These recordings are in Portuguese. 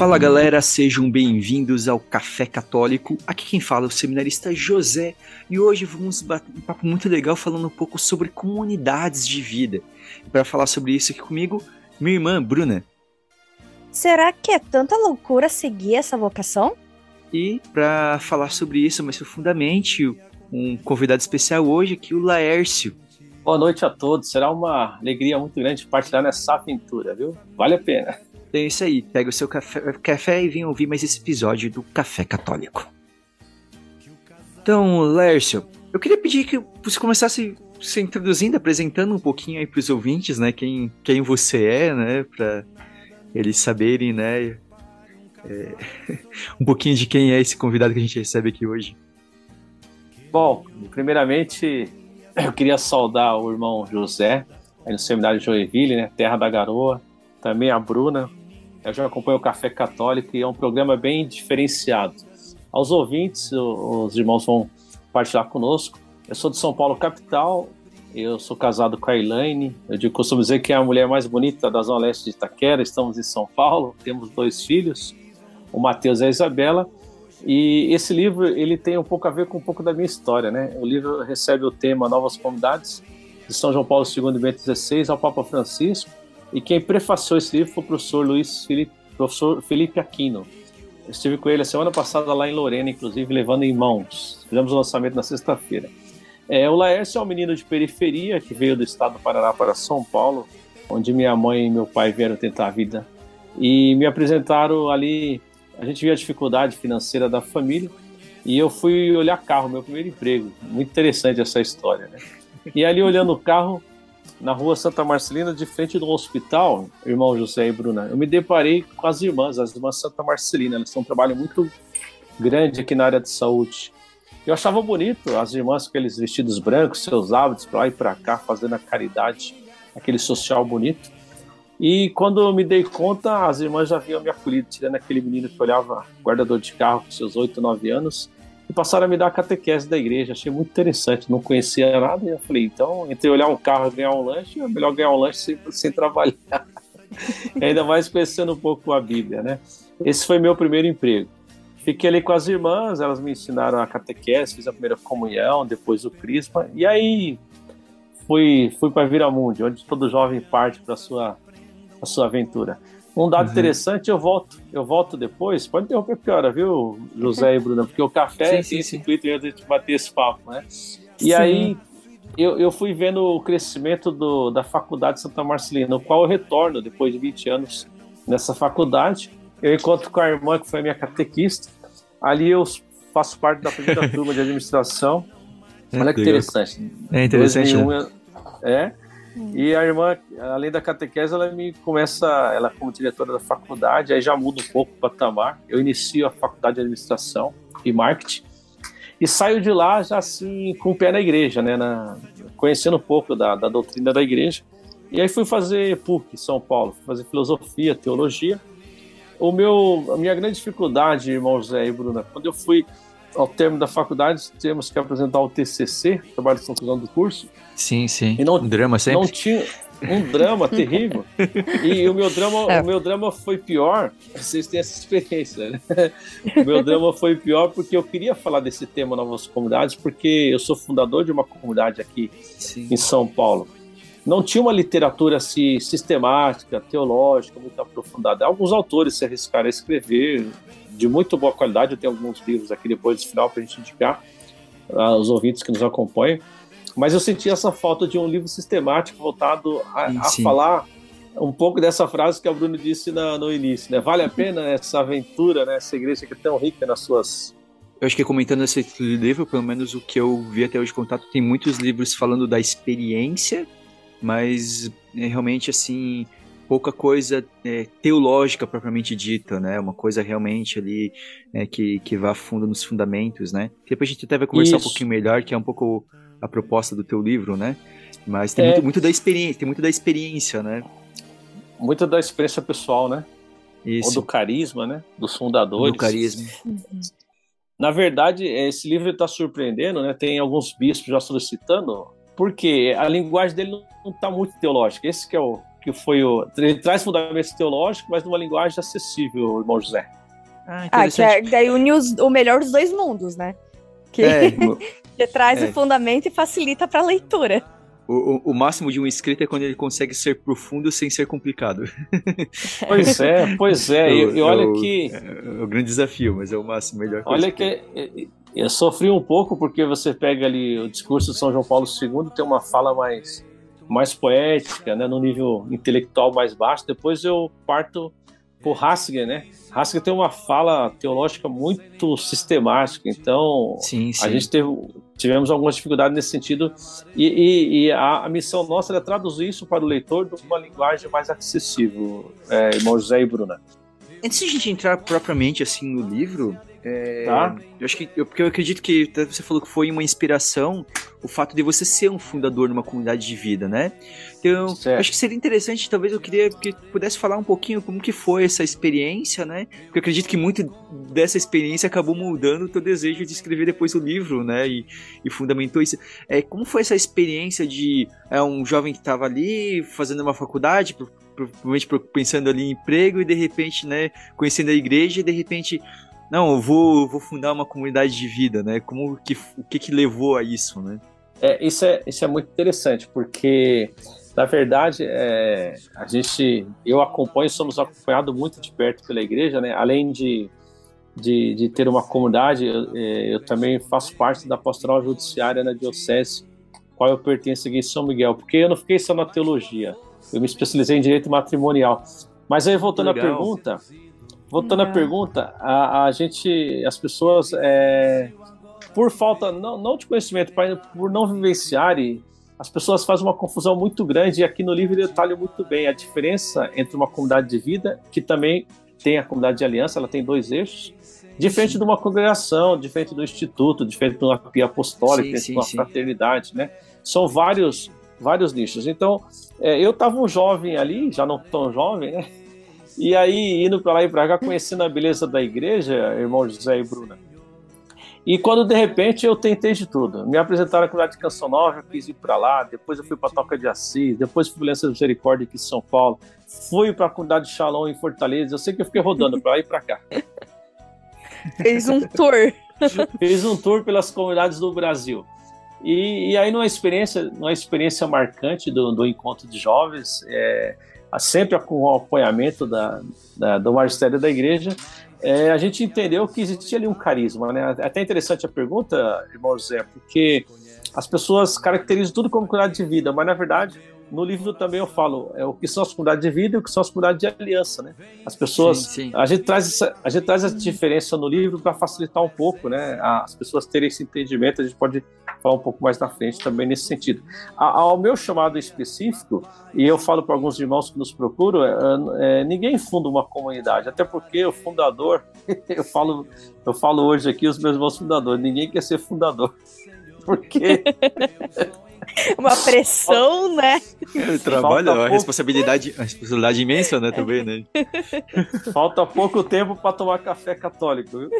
Fala galera, sejam bem-vindos ao Café Católico. Aqui quem fala é o seminarista José e hoje vamos bater um papo muito legal falando um pouco sobre comunidades de vida. Para falar sobre isso aqui comigo, minha irmã Bruna. Será que é tanta loucura seguir essa vocação? E para falar sobre isso mais profundamente, um convidado especial hoje aqui, o Laércio. Boa noite a todos. Será uma alegria muito grande partilhar nessa aventura, viu? Vale a pena. É isso aí, pega o seu café, café e vem ouvir mais esse episódio do Café Católico. Então, Lércio, eu queria pedir que você começasse se introduzindo, apresentando um pouquinho aí para os ouvintes, né, quem, quem você é, né, para eles saberem, né, é, um pouquinho de quem é esse convidado que a gente recebe aqui hoje. Bom, primeiramente eu queria saudar o irmão José, aí no seminário de Joinville, né, terra da garoa, também a Bruna, eu já acompanho o Café Católico e é um programa bem diferenciado. Aos ouvintes, os irmãos vão partilhar conosco. Eu sou de São Paulo, capital. Eu sou casado com a Elaine. Eu costumo dizer que é a mulher mais bonita da Zona Leste de Itaquera. Estamos em São Paulo. Temos dois filhos, o Matheus e a Isabela. E esse livro ele tem um pouco a ver com um pouco da minha história, né? O livro recebe o tema Novas Comunidades de São João Paulo II Bento XVI ao Papa Francisco e quem prefaciou esse livro foi o professor Luiz Felipe, professor Felipe Aquino. Eu estive com ele a semana passada lá em Lorena, inclusive, levando em mãos. Fizemos o lançamento na sexta-feira. É, o Laércio é um menino de periferia que veio do estado do Paraná para São Paulo, onde minha mãe e meu pai vieram tentar a vida. E me apresentaram ali. A gente viu a dificuldade financeira da família e eu fui olhar carro, meu primeiro emprego. Muito interessante essa história, né? E ali olhando o carro, na rua Santa Marcelina, de frente do hospital, irmão José e Bruna, eu me deparei com as irmãs, as irmãs Santa Marcelina. Elas têm um trabalho muito grande aqui na área de saúde. Eu achava bonito as irmãs com aqueles vestidos brancos, seus hábitos para lá e para cá, fazendo a caridade, aquele social bonito. E quando eu me dei conta, as irmãs já haviam me acolhido, tirando aquele menino que olhava guardador de carro com seus 8, 9 anos e passaram a me dar a catequese da igreja. Achei muito interessante, não conhecia nada. E eu falei, então, entre olhar um carro e ganhar um lanche, é melhor ganhar um lanche sem, sem trabalhar. Ainda mais conhecendo um pouco a Bíblia, né? Esse foi meu primeiro emprego. Fiquei ali com as irmãs, elas me ensinaram a catequese, fiz a primeira comunhão, depois o crisma, e aí fui, fui para Viramundi, onde todo jovem parte para a sua, a sua aventura. Um dado uhum. interessante, eu volto, eu volto depois. Pode interromper porque hora, viu, José e Bruna? Porque o café sim, tem esse intuito de a gente bater esse papo, né? E sim. aí eu, eu fui vendo o crescimento do, da faculdade Santa Marcelina, no qual eu retorno depois de 20 anos nessa faculdade. Eu encontro com a irmã que foi minha catequista. Ali eu faço parte da primeira turma de administração. É, Olha que interessante. É interessante. 2001, né? É. E a irmã, além da catequese, ela me começa, ela como diretora da faculdade, aí já muda um pouco o patamar. Eu inicio a faculdade de administração e marketing e saio de lá já assim com o pé na igreja, né, na, conhecendo um pouco da, da doutrina da igreja. E aí fui fazer PUC, São Paulo, fui fazer filosofia, teologia. O meu, a minha grande dificuldade, irmão José e Bruna, quando eu fui ao termo da faculdade, temos que apresentar o TCC, trabalho de conclusão do curso. Sim, sim. E não, um drama sempre. Não tinha um drama terrível. E o meu drama, é. o meu drama foi pior. Vocês têm essa experiência, né? O meu drama foi pior porque eu queria falar desse tema novas comunidades, porque eu sou fundador de uma comunidade aqui sim. em São Paulo. Não tinha uma literatura assim, sistemática, teológica, muito aprofundada. Alguns autores se arriscaram a escrever, de muito boa qualidade. Eu tenho alguns livros aqui depois do final para a gente indicar aos ouvintes que nos acompanham. Mas eu senti essa falta de um livro sistemático voltado a, a falar um pouco dessa frase que a Bruno disse na, no início, né? Vale a pena essa aventura, né? Essa igreja que é tão rica nas suas eu acho que comentando esse livro, pelo menos o que eu vi até hoje de contato, tem muitos livros falando da experiência, mas é, realmente assim pouca coisa é, teológica propriamente dita, né? Uma coisa realmente ali é, que, que vá fundo nos fundamentos, né? Depois a gente até vai conversar Isso. um pouquinho melhor, que é um pouco a proposta do teu livro, né? Mas tem é. muito, muito, da experiência, tem muito da experiência, né? Muito da experiência pessoal, né? Isso. Ou do carisma, né? Dos fundadores. Do carisma. Na verdade, esse livro está surpreendendo, né? Tem alguns bispos já solicitando, porque a linguagem dele não está muito teológica. Esse que é o, que foi o. Ele traz fundamentos teológicos, mas numa linguagem acessível, irmão José. Ah, ah que é, daí une os, o melhor dos dois mundos, né? Que, é, que traz é. o fundamento e facilita para a leitura. O, o, máximo de um escrito é quando ele consegue ser profundo sem ser complicado. Pois é, pois é. e, e olha que. É, o grande desafio, mas é o máximo melhor. Olha que eu sofri um pouco porque você pega ali o discurso de São João Paulo II, tem uma fala mais, mais poética, né, no nível intelectual mais baixo. Depois eu parto por Hassiger, né? Hassiger tem uma fala teológica muito sistemática, então sim, sim. a gente teve, tivemos algumas dificuldades nesse sentido e, e, e a, a, missão nossa é traduzir isso para o leitor de uma linguagem mais acessível, é, irmão José e Bruna. Antes de a gente entrar propriamente assim no livro, é, tá. Eu acho que eu, porque eu acredito que você falou que foi uma inspiração o fato de você ser um fundador de uma comunidade de vida, né? Então, acho que seria interessante, talvez eu queria que pudesse falar um pouquinho como que foi essa experiência, né? Porque eu acredito que muito dessa experiência acabou moldando o teu desejo de escrever depois o livro, né? E, e fundamentou isso. É, como foi essa experiência de é, um jovem que estava ali fazendo uma faculdade, provavelmente pensando ali em emprego e de repente, né, conhecendo a igreja e de repente não, eu vou, vou fundar uma comunidade de vida, né? Como que, o que que levou a isso, né? É, isso, é, isso é muito interessante, porque, na verdade, é, a gente, eu acompanho, somos acompanhados muito de perto pela igreja, né? Além de, de, de ter uma comunidade, eu, é, eu, também faço parte da pastoral judiciária na diocese, qual eu pertenço aqui em São Miguel, porque eu não fiquei só na teologia, eu me especializei em direito matrimonial. Mas aí, voltando Legal. à pergunta, Voltando à pergunta, a, a, gente, as pessoas, é, por falta, não, não de conhecimento, por não vivenciarem, as pessoas fazem uma confusão muito grande e aqui no livro detalha muito bem a diferença entre uma comunidade de vida, que também tem a comunidade de aliança, ela tem dois eixos, diferente sim. de uma congregação, diferente do instituto, diferente de uma pia apostólica, sim, sim, de uma fraternidade, né? São vários, vários nichos. Então, é, eu estava um jovem ali, já não tão jovem, né? E aí, indo para lá e para cá, conhecendo a beleza da igreja, irmão José e Bruna. E quando de repente eu tentei de tudo. Me apresentaram a comunidade de Canção Nova, eu quis ir para lá, depois eu fui para Toca de Assis, depois fui para de Misericórdia aqui em São Paulo, fui para a comunidade de Shalom em Fortaleza. Eu sei que eu fiquei rodando para lá e para cá. Fez um tour. Fez um tour pelas comunidades do Brasil. E, e aí, numa experiência, numa experiência marcante do, do encontro de jovens, é, sempre com o apoiamento da, da, do magistério da igreja, é, a gente entendeu que existia ali um carisma. Né? É até interessante a pergunta, irmão José, porque as pessoas caracterizam tudo como comunidade de vida, mas na verdade no livro também eu falo é, o que são as comunidades de vida e o que são as comunidades de aliança, né? As pessoas, sim, sim. a gente traz essa, a gente traz essa diferença no livro para facilitar um pouco, né? As pessoas terem esse entendimento. A gente pode falar um pouco mais na frente também nesse sentido. ao meu chamado específico e eu falo para alguns irmãos que nos procuram, é, é, ninguém funda uma comunidade, até porque o fundador, eu falo, eu falo hoje aqui os meus irmãos fundadores, ninguém quer ser fundador, porque uma pressão, né? É, trabalho, a responsabilidade, a responsabilidade imensa, né, também, né? Falta pouco tempo para tomar café católico, viu?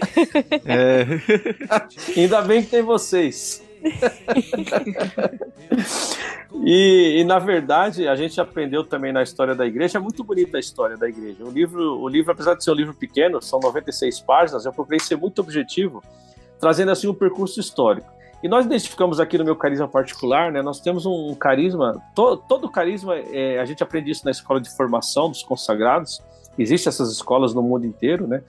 É. Ainda bem que tem vocês. e, e, na verdade a gente aprendeu também na história da igreja é muito bonita a história da igreja o livro o livro apesar de ser um livro pequeno são 96 páginas eu procurei ser muito objetivo trazendo assim um percurso histórico e nós identificamos aqui no meu carisma particular, né? Nós temos um, carisma, to, todo carisma, é, a gente aprende isso na escola de formação dos consagrados. Existem essas escolas no mundo inteiro, né?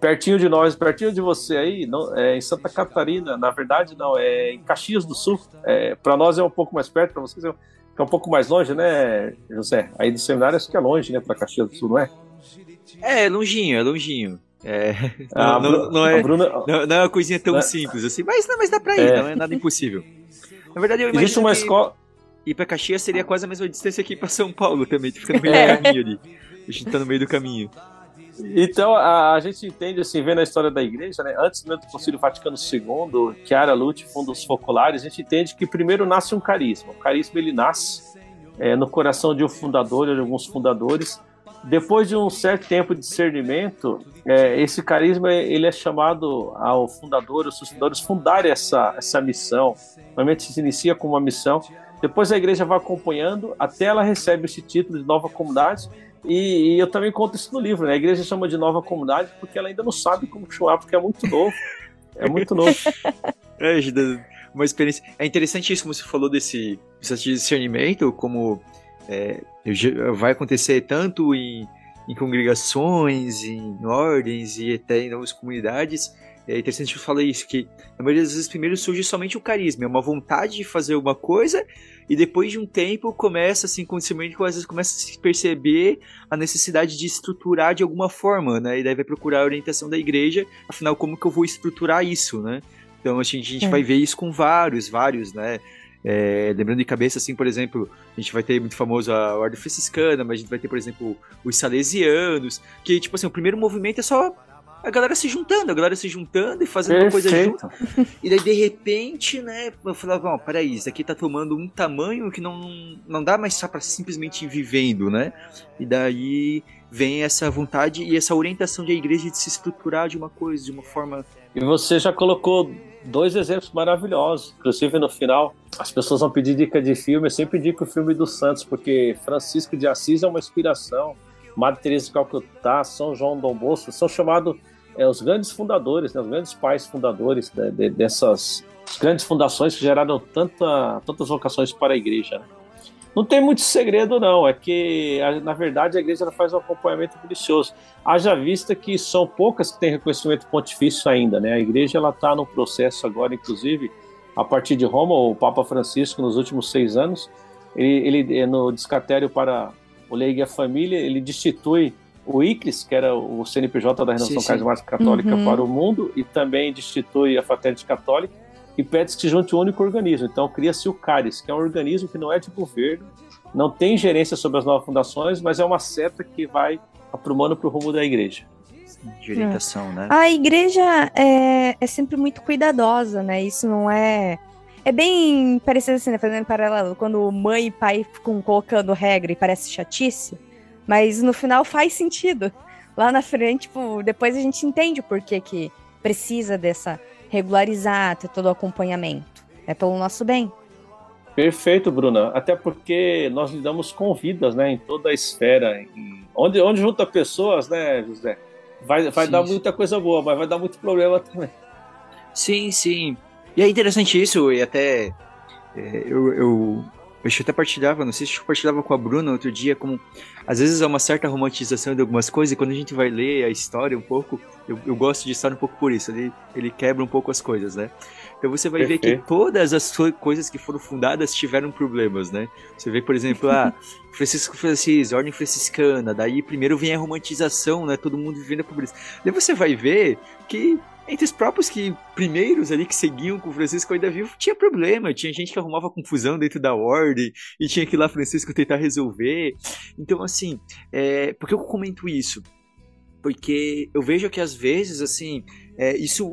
Pertinho de nós, pertinho de você aí, não, é, em Santa Catarina, na verdade não, é em Caxias do Sul. É, para nós é um pouco mais perto, para vocês é, é um pouco mais longe, né, José? Aí do seminário acho que é longe, né, para Caxias do Sul, não é? É, longinho, é longinho. É, não, não, não, é, Bruna, não, não, é uma coisinha tão simples assim, mas, não, mas dá pra ir, é. não é nada impossível. Na verdade, eu Existe uma escola. Ir pra Caxias seria quase a mesma distância aqui pra São Paulo também, fica no meio é. do caminho ali. A gente tá no meio do caminho. Então, a, a, gente entende, assim, vendo a história da igreja, né? Antes do Concílio Vaticano II, Chiara Lute funda os focolares, a gente entende que primeiro nasce um carisma. O carisma, ele nasce é, no coração de um fundador, de alguns fundadores, depois de um certo tempo de discernimento, é, esse carisma ele é chamado ao fundador, os fundadores fundarem essa, essa missão. Normalmente se inicia com uma missão Depois a igreja vai acompanhando até ela recebe esse título de nova comunidade. E, e, eu também conto isso no livro, né? A igreja chama de nova comunidade porque ela ainda não sabe como chamar, porque é muito novo. É muito novo. é, uma experiência. É interessante isso, como você falou desse, desse discernimento, como é, vai acontecer tanto em, em congregações, em ordens e até em novas comunidades é interessante que eu falei isso, que na maioria das vezes primeiro surge somente o carisma, é uma vontade de fazer uma coisa, e depois de um tempo começa assim, com o que às vezes começa a se perceber a necessidade de estruturar de alguma forma, né? E daí vai procurar a orientação da igreja, afinal, como que eu vou estruturar isso, né? Então a gente, a gente é. vai ver isso com vários, vários, né? É, lembrando de cabeça, assim, por exemplo, a gente vai ter muito famoso a Ordem Franciscana, mas a gente vai ter, por exemplo, os Salesianos, que, tipo assim, o primeiro movimento é só a galera se juntando, a galera se juntando e fazendo Perfeito. uma coisa junto. E daí, de repente, né, eu falava, ó, peraí, isso aqui tá tomando um tamanho que não, não dá mais só pra simplesmente ir vivendo, né? E daí vem essa vontade e essa orientação da igreja de se estruturar de uma coisa, de uma forma. E você já colocou dois exemplos maravilhosos. Inclusive, no final, as pessoas vão pedir dica de filme. Eu sempre indico o filme do Santos, porque Francisco de Assis é uma inspiração. Madre Teresa de Calcutá, São João Dom Bosco, são chamados é, os grandes fundadores, né, os grandes pais fundadores né, de, dessas grandes fundações que geraram tanta, tantas vocações para a igreja. Né? Não tem muito segredo, não. É que, na verdade, a igreja faz um acompanhamento delicioso. Haja vista que são poucas que têm reconhecimento pontifício ainda. Né? A igreja está no processo agora, inclusive, a partir de Roma, o Papa Francisco, nos últimos seis anos, ele, ele no Descatério para o Leiga Família, ele destitui o ICRIS, que era o CNPJ da Renovação Carismática Católica uhum. para o mundo, e também destitui a Fraternidade Católica e pede que se junte um único organismo. Então cria-se o CARIS, que é um organismo que não é de governo, não tem gerência sobre as novas fundações, mas é uma seta que vai aprumando para o rumo da igreja. De orientação, é. né? A igreja é, é sempre muito cuidadosa, né? Isso não é é bem parecido assim, né? Fazendo paralelo, quando mãe e pai ficam colocando regra e parece chatice, mas no final faz sentido. Lá na frente, tipo, depois a gente entende o porquê que precisa dessa regularizar, ter todo o acompanhamento. É pelo nosso bem. Perfeito, Bruna. Até porque nós lidamos com vidas, né? Em toda a esfera. Em... Onde, onde junta pessoas, né, José? Vai, vai sim, dar muita coisa boa, mas vai dar muito problema também. Sim, sim. E é interessante isso, e até é, eu, eu, eu até partilhava, não sei se eu partilhava com a Bruna outro dia, como às vezes há uma certa romantização de algumas coisas, e quando a gente vai ler a história um pouco, eu, eu gosto de história um pouco por isso, ele, ele quebra um pouco as coisas, né? Então você vai ver que todas as coisas que foram fundadas tiveram problemas, né? Você vê, por exemplo, a ah, Francisco Francis, Ordem Franciscana, daí primeiro vem a romantização, né? Todo mundo vivendo a pobreza. Daí você vai ver que entre os próprios que primeiros ali que seguiam com o Francisco ainda vivo, tinha problema, tinha gente que arrumava confusão dentro da ordem e tinha que ir lá Francisco tentar resolver. Então, assim, é, por que eu comento isso? Porque eu vejo que às vezes, assim, é, isso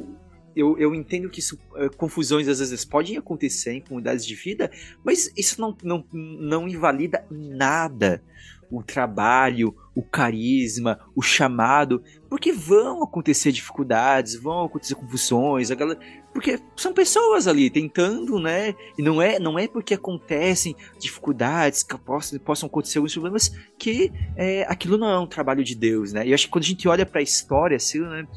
eu, eu entendo que isso, é, confusões às vezes podem acontecer em comunidades de vida, mas isso não, não, não invalida nada o trabalho, o carisma, o chamado, porque vão acontecer dificuldades, vão acontecer confusões, a galera, porque são pessoas ali tentando, né? E não é, não é porque acontecem dificuldades que possam, possam acontecer alguns problemas que é, aquilo não é um trabalho de Deus, né? E eu acho que quando a gente olha para a história, assim, né?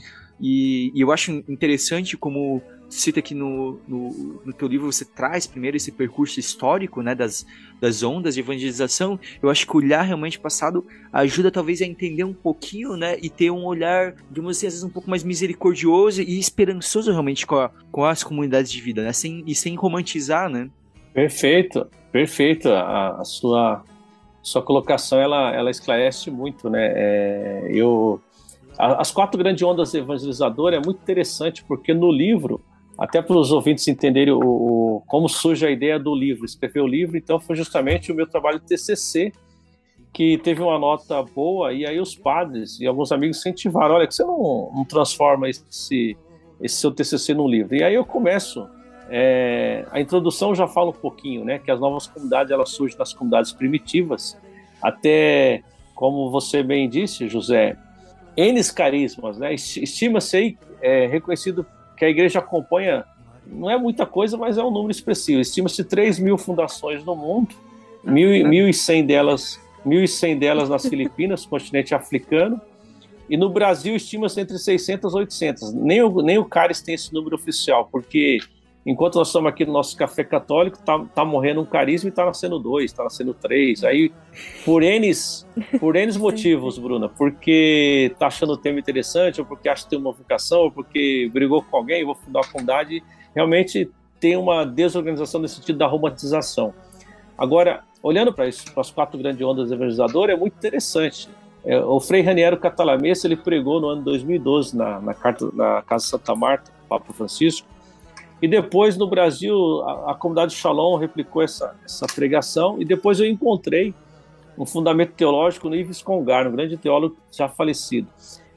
E, e eu acho interessante como cita aqui no, no, no, teu livro, você traz primeiro esse percurso histórico, né, das, das ondas de evangelização, eu acho que olhar realmente passado ajuda talvez a entender um pouquinho, né, e ter um olhar, digamos assim, às vezes um pouco mais misericordioso e esperançoso realmente com, a, com as comunidades de vida, né, sem, e sem romantizar, né. Perfeito, perfeito, a, a sua, sua colocação, ela, ela esclarece muito, né, é, eu... As quatro grandes ondas evangelizadoras é muito interessante, porque no livro até para os ouvintes entenderem o, o, como surge a ideia do livro, escrever o livro, então foi justamente o meu trabalho TCC, que teve uma nota boa, e aí os padres e alguns amigos incentivaram, olha, que você não, não transforma esse, esse seu TCC num livro. E aí eu começo, é, a introdução já fala um pouquinho, né, que as novas comunidades, elas surgem nas comunidades primitivas, até, como você bem disse, José, N carismas, né, estima-se é, reconhecido que a igreja acompanha não é muita coisa, mas é um número expressivo. Estima-se 3 mil fundações no mundo, 1.100 delas, 1.100 delas nas Filipinas, continente africano, e no Brasil estima-se entre 600 e 800. Nem o, nem o CARES tem esse número oficial, porque enquanto nós estamos aqui no nosso café católico, tá, tá morrendo um carisma e tá nascendo dois, tá nascendo três. Aí, por N, por N motivos, Bruna, porque tá achando o tema interessante, ou porque acha que tem uma vocação, ou porque brigou com alguém, vou fundar a comunidade, realmente tem uma desorganização no sentido da romantização. Agora, olhando para as quatro grandes ondas evangelizadoras, é muito interessante. É, o Frei Raniero Catalamessa ele pregou no ano 2012 na, na, carta, na Casa Santa Marta, Papa Francisco, e depois no Brasil a, a comunidade Shalom replicou essa, essa pregação, e depois eu encontrei um fundamento teológico no Ives Congar, um grande teólogo já falecido.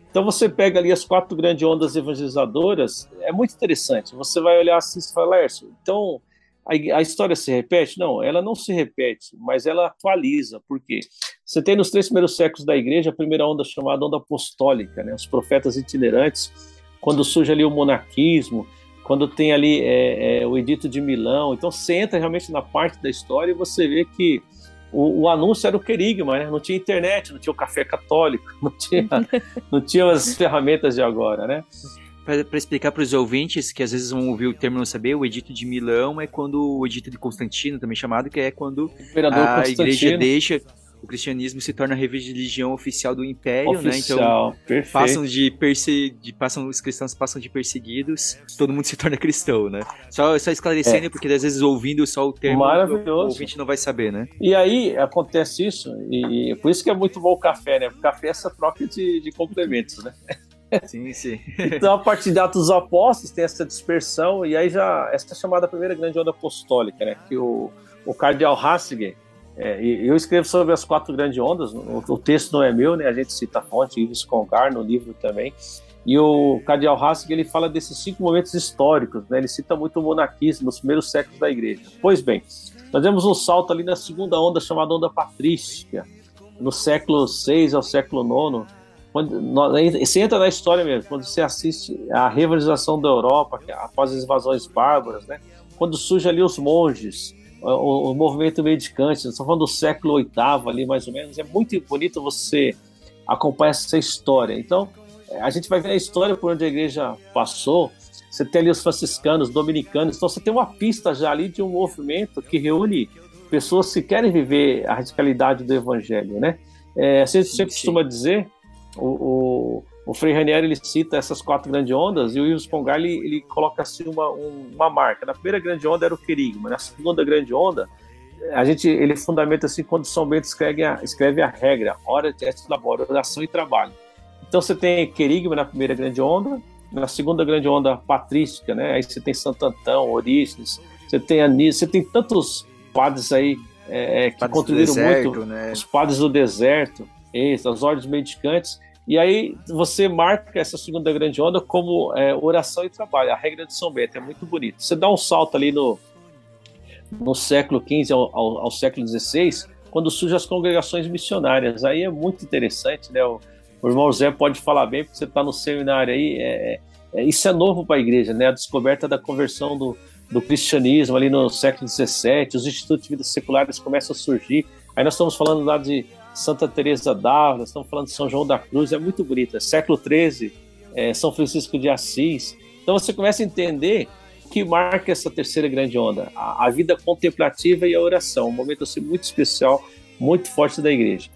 Então você pega ali as quatro grandes ondas evangelizadoras, é muito interessante. Você vai olhar assim e fala, Lércio, então a, a, história se repete? Não, ela não se repete, mas ela atualiza. Por quê? Você tem nos três primeiros séculos da igreja a primeira onda chamada onda apostólica, né? os profetas itinerantes, quando surge ali o monarquismo, quando tem ali é, é, o Edito de Milão. Então você entra realmente na parte da história e você vê que o, o anúncio era o querigma, né? não tinha internet, não tinha o café católico, não tinha, não tinha as ferramentas de agora, né? para explicar para os ouvintes que às vezes vão ouvir o termo não saber, o Edito de Milão é quando o Edito de Constantino, também chamado, que é quando a igreja deixa o cristianismo se torna a religião oficial do império, oficial, né? Então perfeito. passam de, perse... de passam os cristãos passam de perseguidos, todo mundo se torna cristão, né? Só, só esclarecendo, é. porque às vezes ouvindo só o termo, o ouvinte não vai saber, né? E aí acontece isso, e por isso que é muito bom o café, né? O café é essa troca de, de complementos, né? Sim, sim. então, a partir de Atos dos Apóstolos, tem essa dispersão, e aí já, essa é chamada primeira grande onda apostólica, né? Que o, o cardeal Ratzinger, é, eu escrevo sobre as quatro grandes ondas, o, o, texto não é meu, né? A gente cita a fonte, Ives Congar, no livro também. E o cardeal Ratzinger, ele fala desses cinco momentos históricos, né? Ele cita muito o monarquismo nos primeiros séculos da igreja. Pois bem, nós temos um salto ali na segunda onda, chamada onda patrística, no século VI ao século IX, quando, você entra na história mesmo, quando você assiste a rivalização da Europa após as invasões bárbaras, né? quando surge ali os monges, o, o movimento medicante, estamos falando do século VIII ali mais ou menos, é muito bonito você acompanhar essa história. Então, a gente vai ver a história por onde a igreja passou, você tem ali os franciscanos, dominicanos, então você tem uma pista já ali de um movimento que reúne pessoas que querem viver a radicalidade do evangelho, né? É, a gente sempre costuma dizer o, o, o Frei Ranieri ele cita essas quatro grandes ondas e o Ives Pongar ele, ele coloca assim uma, um, uma marca. Na primeira grande onda era o querigma, na segunda grande onda a gente ele fundamenta assim quando São Bento escreve a, escreve a regra, hora, teste, labora, oração e trabalho. Então você tem querigma na primeira grande onda, na segunda grande onda patrística, né? Aí você tem Santo Antão, Orígenes, você tem Anísio, você tem tantos padres aí é, é que padres contribuíram deserto, muito, né? os padres do deserto. Isso, as ordens mendicantes. E aí você marca essa segunda grande onda como é, oração e trabalho, a regra de São Bento, é muito bonito. Você dá um salto ali no, no século XV ao, ao, ao século XVI, quando surgem as congregações missionárias. Aí é muito interessante, né? O, o irmão Zé pode falar bem, porque você está no seminário aí. É, é, isso é novo para a igreja, né? A descoberta da conversão do, do cristianismo ali no século XVII, os institutos de vida seculares começam a surgir. Aí nós estamos falando lá de Santa Teresa d'Ávila, estamos falando de São João da Cruz, é muito bonita. Século XIII, é, São Francisco de Assis. Então você começa a entender que marca essa terceira grande onda, a, a vida contemplativa e a oração, um momento assim muito especial, muito forte da igreja.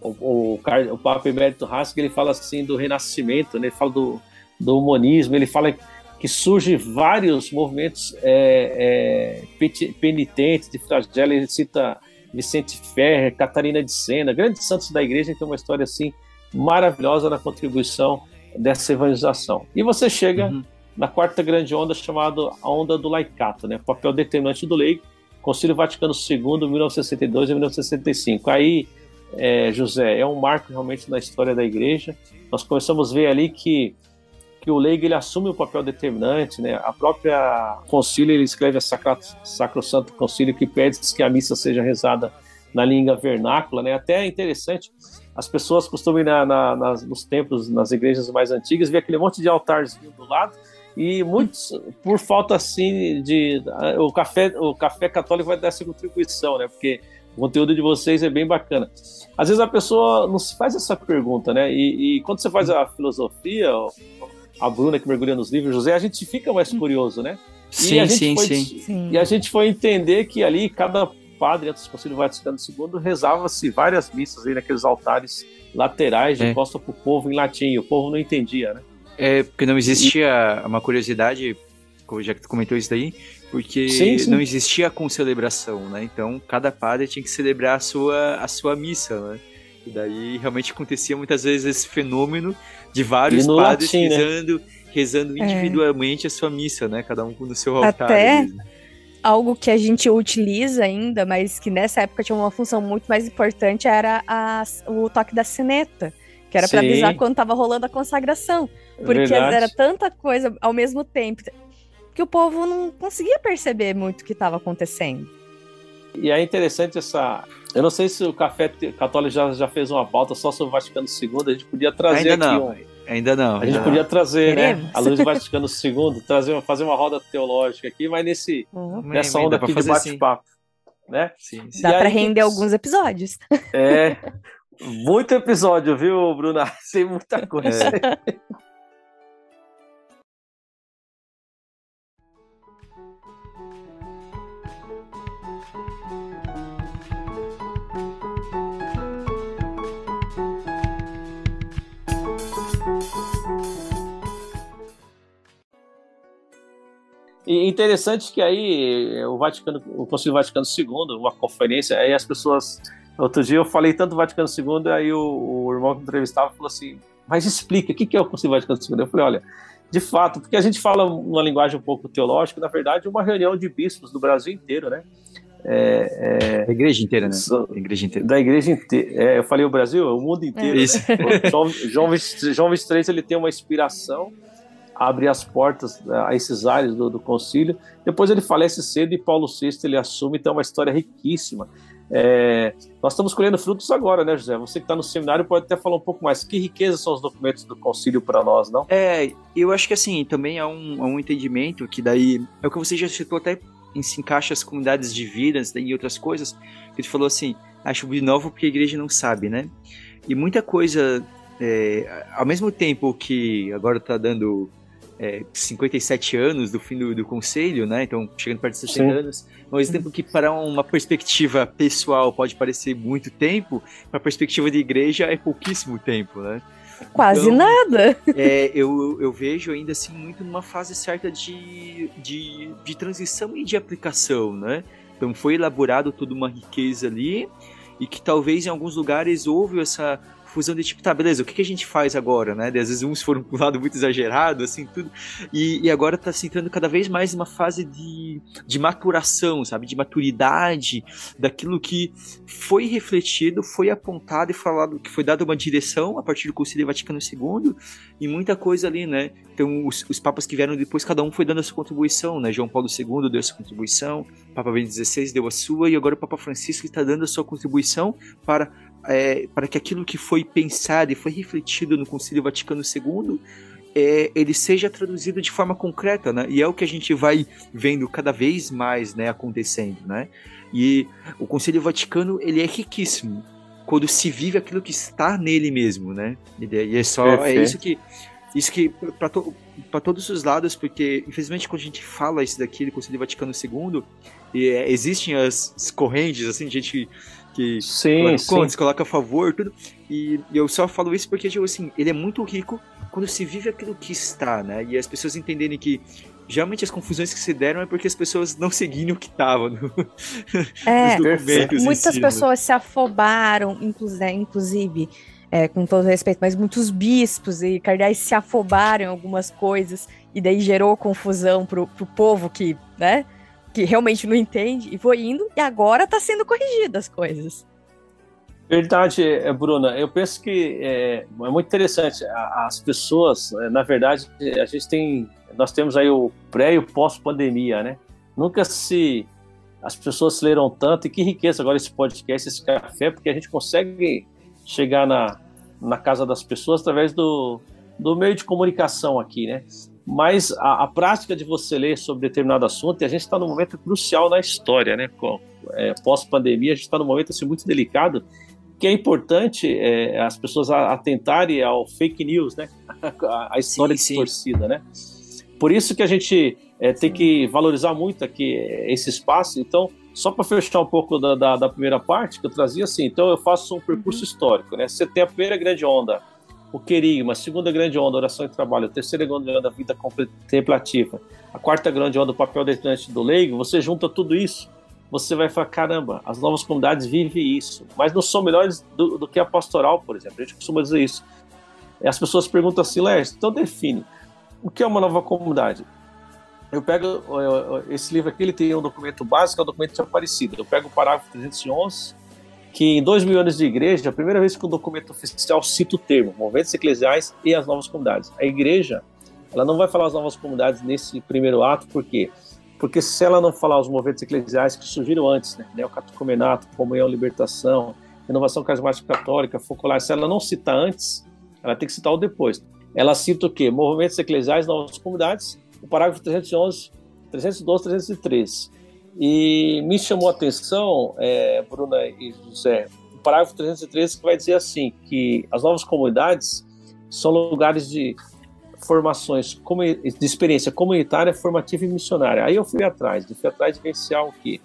O, o, o Papa Emérito Haskell, ele fala assim do renascimento, né? ele fala do, do humanismo, ele fala que surge vários movimentos é, é, penitentes, de flagelo, ele cita Vicente Ferrer, Catarina de Sena, grandes santos da igreja que tem uma história assim maravilhosa na contribuição dessa evangelização. E você chega uhum. na quarta grande onda chamada a onda do laicato, né? Papel determinante do leigo, Concílio Vaticano II, 1962 e 1965. Aí, é, José, é um marco realmente na história da igreja. Nós começamos a ver ali que que o leigo ele assume o papel determinante, né? A própria concílio ele escreve a Sacra, Sacrosanto Concílio que pede que a missa seja rezada na língua vernácula, né? Até é interessante, as pessoas costumam ir na, na, nas, nos templos, nas igrejas mais antigas, ver aquele monte de altarzinho do lado E muitos, por falta assim de. O café, o café católico vai dar essa contribuição, né? Porque o conteúdo de vocês é bem bacana. Às vezes a pessoa não se faz essa pergunta, né? E, e quando você faz a filosofia, a Bruna que mergulha nos livros, José, a gente fica mais curioso, né? Sim, sim, foi, sim. E a gente foi entender que ali cada padre antes do Concílio Vaticano II rezava-se várias missas aí naqueles altares laterais de é. costa para o povo em latim. O povo não entendia, né? É, porque não existia uma curiosidade, já que tu comentou isso daí, porque sim, sim. não existia a concelebração, né? Então cada padre tinha que celebrar a sua, a sua missa, né? E daí realmente acontecia muitas vezes esse fenômeno de vários padres latim, né? rezando, né? rezando é. individualmente é. a sua missa, né? Cada um no seu altar. Até algo que a gente utiliza ainda, mas que nessa época tinha uma função muito mais importante, era a, o toque da sineta, que era para avisar quando estava rolando a consagração. Porque Verdade. era tanta coisa ao mesmo tempo que o povo não conseguia perceber muito o que estava acontecendo. E é interessante essa. Eu não sei se o Café Católico já, já fez uma pauta só sobre o Vaticano II, a gente podia trazer ainda aqui não, um... Ainda não. A gente não. podia trazer, né? A luz do Vaticano II, trazer, fazer uma roda teológica aqui, mas nesse, uhum. nessa onda aqui de bate-papo. Né? Sim, sim. Dá para render alguns episódios. É. Muito episódio, viu, Bruna? Tem muita coisa. É. E interessante que aí o Vaticano, o Concílio Vaticano II, uma conferência, aí as pessoas. Outro dia eu falei tanto Vaticano II, aí o, o irmão que entrevistava falou assim: mas explica, o que é o Concílio Vaticano II? Eu falei: olha, de fato, porque a gente fala uma linguagem um pouco teológica, na verdade, uma reunião de bispos do Brasil inteiro, né? É, é, a igreja inteira, né? A igreja inteira. Da igreja inteira. É, eu falei o Brasil, o mundo inteiro. É. Isso. Né? João, João, João 23 ele tem uma inspiração abre as portas né, a esses ares do, do concílio. Depois ele falece cedo e Paulo VI ele assume, então uma história riquíssima. É, nós estamos colhendo frutos agora, né, José? Você que está no seminário pode até falar um pouco mais. Que riqueza são os documentos do concílio para nós, não? É, eu acho que assim, também há um, há um entendimento que daí, é o que você já citou até em se encaixa as comunidades de vidas e outras coisas, que tu falou assim, acho novo porque a igreja não sabe, né? E muita coisa, é, ao mesmo tempo que agora está dando é, 57 anos do fim do, do conselho, né? Então, chegando perto de 60 Sim. anos. Ao mesmo tempo que, para uma perspectiva pessoal, pode parecer muito tempo, para a perspectiva de igreja, é pouquíssimo tempo, né? Quase então, nada. É, eu, eu vejo ainda assim muito numa fase certa de, de, de transição e de aplicação, né? Então foi elaborado toda uma riqueza ali e que talvez em alguns lugares houve essa fusão de tipo, tá, beleza, o que, que a gente faz agora, né? às vezes uns foram para um lado muito exagerado, assim, tudo. E, e agora tá se entrando cada vez mais uma fase de, de maturação, sabe? De maturidade daquilo que foi refletido, foi apontado e falado, que foi dado uma direção a partir do Concílio Vaticano II e muita coisa ali, né? Então, os, os papas que vieram depois, cada um foi dando a sua contribuição, né? João Paulo II deu a sua contribuição, Papa Bento XVI deu a sua, e agora o Papa Francisco está dando a sua contribuição para é, para que aquilo que foi pensado e foi refletido no Concílio Vaticano II é, ele seja traduzido de forma concreta, né? E é o que a gente vai vendo cada vez mais, né, acontecendo, né? E o Concílio Vaticano ele é riquíssimo quando se vive aquilo que está nele mesmo, né? E é só Perfeito. é isso que isso que para to, todos os lados, porque infelizmente quando a gente fala isso daqui do Concílio Vaticano II, e, é, existem as, as correntes assim, gente que sim, coloca sim. contas, coloca a favor, tudo. E eu só falo isso porque, tipo assim, ele é muito rico quando se vive aquilo que está, né? E as pessoas entenderem que geralmente as confusões que se deram é porque as pessoas não seguiram o que estava no, é, Muitas si, né? pessoas né? se afobaram, inclusive, é, com todo respeito, mas muitos bispos e cardeais se afobaram em algumas coisas e daí gerou confusão pro, pro povo que, né? Que realmente não entende, e foi indo, e agora está sendo corrigidas as coisas. Verdade, é, Bruna. Eu penso que é, é muito interessante. As pessoas, é, na verdade, a gente tem, nós temos aí o pré e o pós-pandemia, né? Nunca se as pessoas se leram tanto e que riqueza agora esse podcast, esse café, porque a gente consegue chegar na, na casa das pessoas através do, do meio de comunicação aqui, né? Mas a, a, prática de você ler sobre determinado assunto, e a gente está num momento crucial na história, né? É, Pós-pandemia, a gente está num momento assim, muito delicado, que é importante é, as pessoas atentarem ao fake news, né? a, a história sim, distorcida, sim. né? Por isso que a gente é, tem que valorizar muito aqui esse espaço. Então, só para fechar um pouco da, da, da, primeira parte que eu trazia, assim, então eu faço um percurso uhum. histórico, né? Você tem a primeira grande onda, o querigma, a segunda grande onda, oração e trabalho, a terceira grande onda, a vida contemplativa, a quarta grande onda, o papel determinante do leigo, você junta tudo isso, você vai falar, caramba, as novas comunidades vivem isso, mas não são melhores do, do que a pastoral, por exemplo, a gente costuma dizer isso. E as pessoas perguntam assim, Lércio, então define, o que é uma nova comunidade? Eu pego esse livro aqui, ele tem um documento básico, é o documento de Aparecida. Eu pego o parágrafo 311, que em dois mil anos de igreja, a primeira vez que um documento oficial cita o termo movimentos eclesiais e as novas comunidades. A igreja, ela não vai falar as novas comunidades nesse primeiro ato, por quê? Porque se ela não falar os movimentos eclesiais que surgiram antes, né, neocatecumenato, comunhão, libertação, renovação carismática católica, focolar, se ela não citar antes, ela tem que citar o depois. Ela cita o quê? Movimentos eclesiais, novas comunidades, o parágrafo 311, 312, 313. E me chamou a atenção, é, Bruna e José, o parágrafo 313 que vai dizer assim, que as novas comunidades são lugares de formações de experiência comunitária, formativa e missionária. Aí eu fui atrás, fui atrás de vivenciar o que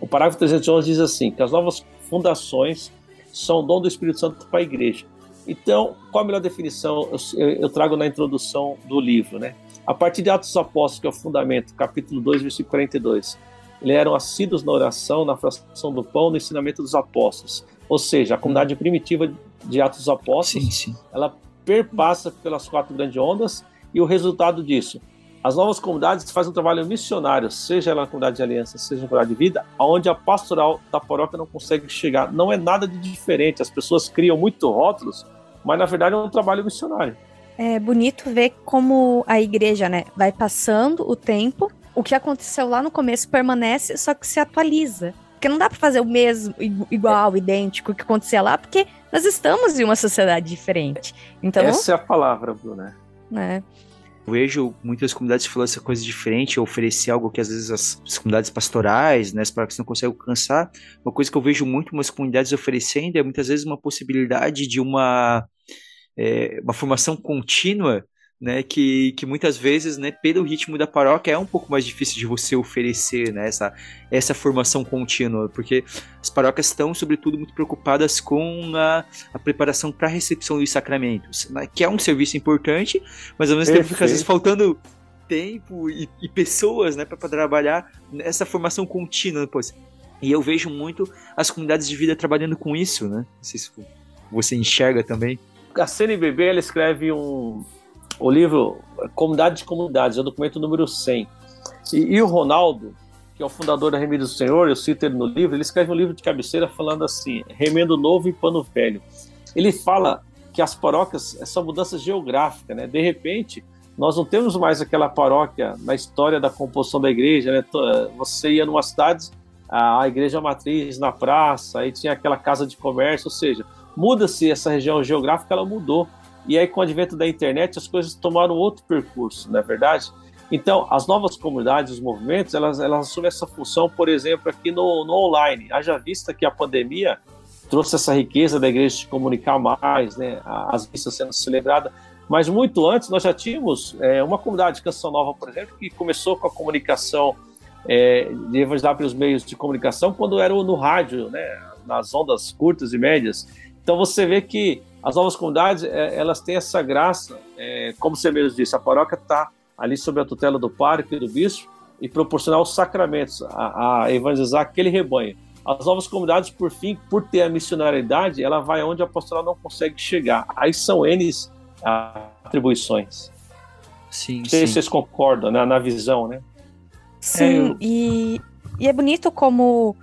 o parágrafo 311 diz assim, que as novas fundações são dom do Espírito Santo para a igreja. Então, qual a melhor definição eu, eu trago na introdução do livro, né? A partir de Atos dos Apóstolos, que é o fundamento, capítulo 2, versículo 42, eles eram assíduos na oração, na fração do pão, no ensinamento dos apóstolos. Ou seja, a comunidade primitiva de Atos dos Apóstolos, sim, sim. ela perpassa pelas quatro grandes ondas e o resultado disso, as novas comunidades fazem um trabalho missionário, seja ela na comunidade de aliança, seja na comunidade de vida, onde a pastoral da paróquia não consegue chegar. Não é nada de diferente, as pessoas criam muito rótulos, mas na verdade é um trabalho missionário. É bonito ver como a igreja, né, vai passando o tempo, o que aconteceu lá no começo permanece, só que se atualiza. Porque não dá para fazer o mesmo, igual, idêntico que acontecia lá, porque nós estamos em uma sociedade diferente. Então, Essa é a palavra, Bruna. É. Eu vejo muitas comunidades falando essa coisa diferente, oferecer algo que às vezes as, as comunidades pastorais, né, as paróquias não conseguem alcançar. Uma coisa que eu vejo muito umas comunidades oferecendo é muitas vezes uma possibilidade de uma é, uma formação contínua, né, que, que muitas vezes, né, pelo ritmo da paróquia é um pouco mais difícil de você oferecer, né, essa, essa formação contínua, porque as paróquias estão, sobretudo, muito preocupadas com a, a preparação para a recepção dos sacramentos, né, que é um serviço importante, mas ao mesmo tempo fica às vezes faltando tempo e, e pessoas, né, para trabalhar nessa formação contínua depois. E eu vejo muito as comunidades de vida trabalhando com isso, né? Não sei se você enxerga também a CNBB ela escreve um, o livro Comunidade de Comunidades, é o documento número 100. E, e o Ronaldo, que é o fundador da Remídio do Senhor, eu cito ele no livro, ele escreve um livro de cabeceira falando assim: remendo novo e pano velho. Ele fala que as paróquias são mudanças geográficas, né? De repente, nós não temos mais aquela paróquia na história da composição da igreja, né? Você ia numa cidade, a igreja matriz na praça, aí tinha aquela casa de comércio, ou seja, muda-se essa região geográfica, ela mudou. E aí, com o advento da internet, as coisas tomaram outro percurso, não é verdade? Então, as novas comunidades, os movimentos, elas, elas assumem essa função, por exemplo, aqui no, no online. Haja vista que a pandemia trouxe essa riqueza da igreja de comunicar mais, né, as missas sendo celebradas. Mas muito antes, nós já tínhamos é, uma comunidade de Canção Nova, por exemplo, que começou com a comunicação, é, de evangelizar pelos meios de comunicação, quando era no rádio, né, nas ondas curtas e médias. Então você vê que as novas comunidades é, elas têm essa graça, é, como você mesmo disse, a paróquia está ali sob a tutela do pároco e do bispo e proporcionar os sacramentos, a, a, evangelizar aquele rebanho. As novas comunidades, por fim, por ter a missionariedade, ela vai onde a pastoral não consegue chegar. Aí são N atribuições. Sim, Não sei sim. se vocês concordam né, na visão, né? Sim, é, eu... e, e é bonito como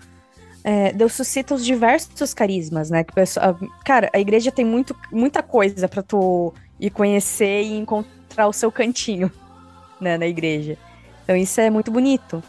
é, Deus suscita os diversos carismas, né? Que pessoa, cara, a igreja tem muito, muita coisa para tu ir conhecer e encontrar o seu cantinho, né, na igreja. Então isso é muito bonito.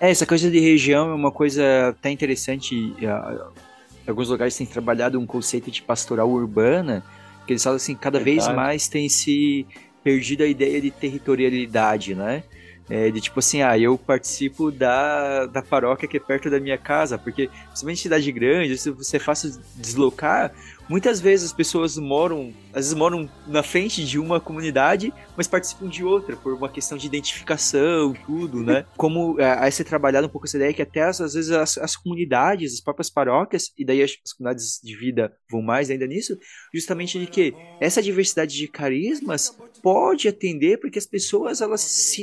É, essa coisa de região é uma coisa até interessante. Em alguns lugares tem trabalhado um conceito de pastoral urbana, que eles falam assim, cada Verdade. vez mais tem se perdido a ideia de territorialidade, né? É, de tipo assim, ah, eu participo da, da paróquia que é perto da minha casa, porque principalmente cidade grande, se você é fácil deslocar, muitas vezes as pessoas moram, às vezes moram na frente de uma comunidade, mas participam de outra, por uma questão de identificação, tudo, né? Como é, aí ser trabalhado um pouco essa ideia que até às vezes as, as comunidades, as próprias paróquias, e daí as, as comunidades de vida vão mais ainda nisso, justamente de que essa diversidade de carismas pode atender porque as pessoas elas se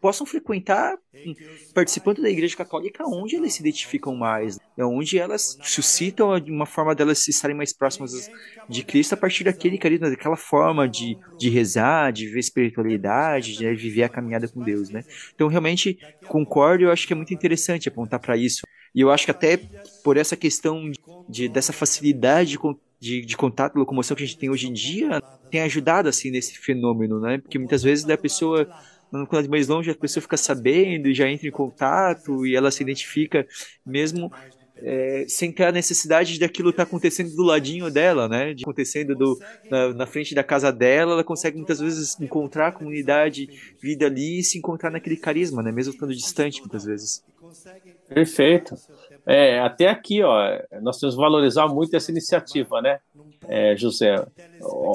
possam frequentar participando da igreja católica onde elas se identificam mais, é onde elas suscitam uma forma delas estarem mais próximas de Cristo a partir daquele carisma, daquela forma de, de rezar, de ver espiritualidade, de viver a caminhada com Deus, né? Então realmente concordo, eu acho que é muito interessante apontar para isso. E eu acho que até por essa questão de, dessa facilidade de, de, de contato, locomoção que a gente tem hoje em dia, tem ajudado assim nesse fenômeno, né? Porque muitas vezes a pessoa quando é mais longe a pessoa fica sabendo, já entra em contato e ela se identifica mesmo é, sem ter a necessidade daquilo estar tá acontecendo do ladinho dela, né? De acontecendo do, na, na, frente da casa dela, ela consegue muitas vezes encontrar a comunidade, vida ali e se encontrar naquele carisma, né? Mesmo estando distante muitas vezes. Perfeito. É, até aqui, ó, nós temos que valorizar muito essa iniciativa, né, é, José?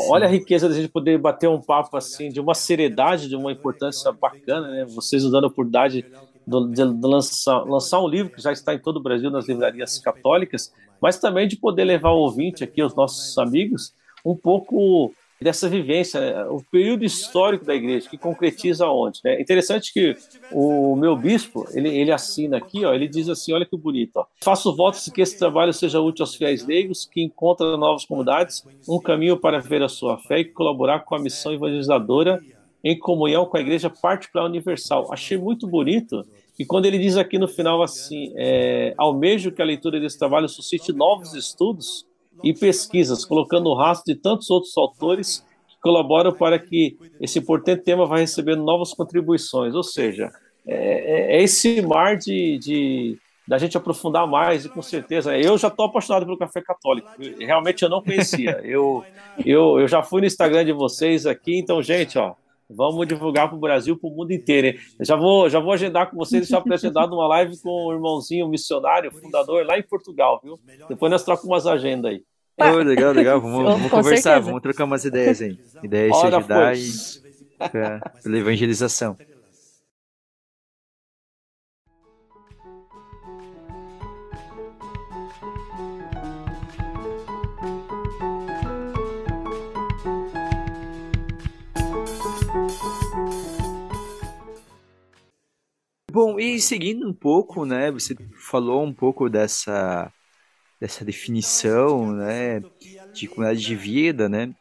Olha a riqueza de a gente poder bater um papo assim, de uma seriedade, de uma importância bacana, né? Vocês nos dando a oportunidade de, de lançar, lançar um livro que já está em todo o Brasil nas livrarias católicas, mas também de poder levar o ouvinte aqui, os nossos amigos, um pouco dessa vivência, o período histórico da igreja, que concretiza onde. É interessante que o meu bispo, ele, ele assina aqui, ó, ele diz assim, olha que bonito, ó, faço votos que esse trabalho seja útil aos fiéis leigos, que encontram novas comunidades, um caminho para ver a sua fé e colaborar com a missão evangelizadora em comunhão com a igreja particular universal. Achei muito bonito e quando ele diz aqui no final assim, é, almejo que a leitura desse trabalho suscite novos estudos e pesquisas, colocando o rastro de tantos outros autores que colaboram para que esse importante tema vá recebendo novas contribuições. Ou seja, é, é, é esse mar de, de da gente aprofundar mais, e com certeza. Eu já estou apaixonado pelo café católico. Realmente eu não conhecia. Eu, eu, eu já fui no Instagram de vocês aqui, então, gente, ó, vamos divulgar para o Brasil, para o mundo inteiro. Hein? Já vou, já vou agendar com vocês, deixar agendado uma live com o irmãozinho missionário, fundador lá em Portugal, viu? Depois nós trocamos umas agendas aí. Oh, legal, legal. Vamos, vamos conversar, certeza. vamos trocar umas ideias aí. Ideias de ajudar e, pela evangelização. Bom, e seguindo um pouco, né, você falou um pouco dessa, dessa definição, né, de comunidade de vida, né,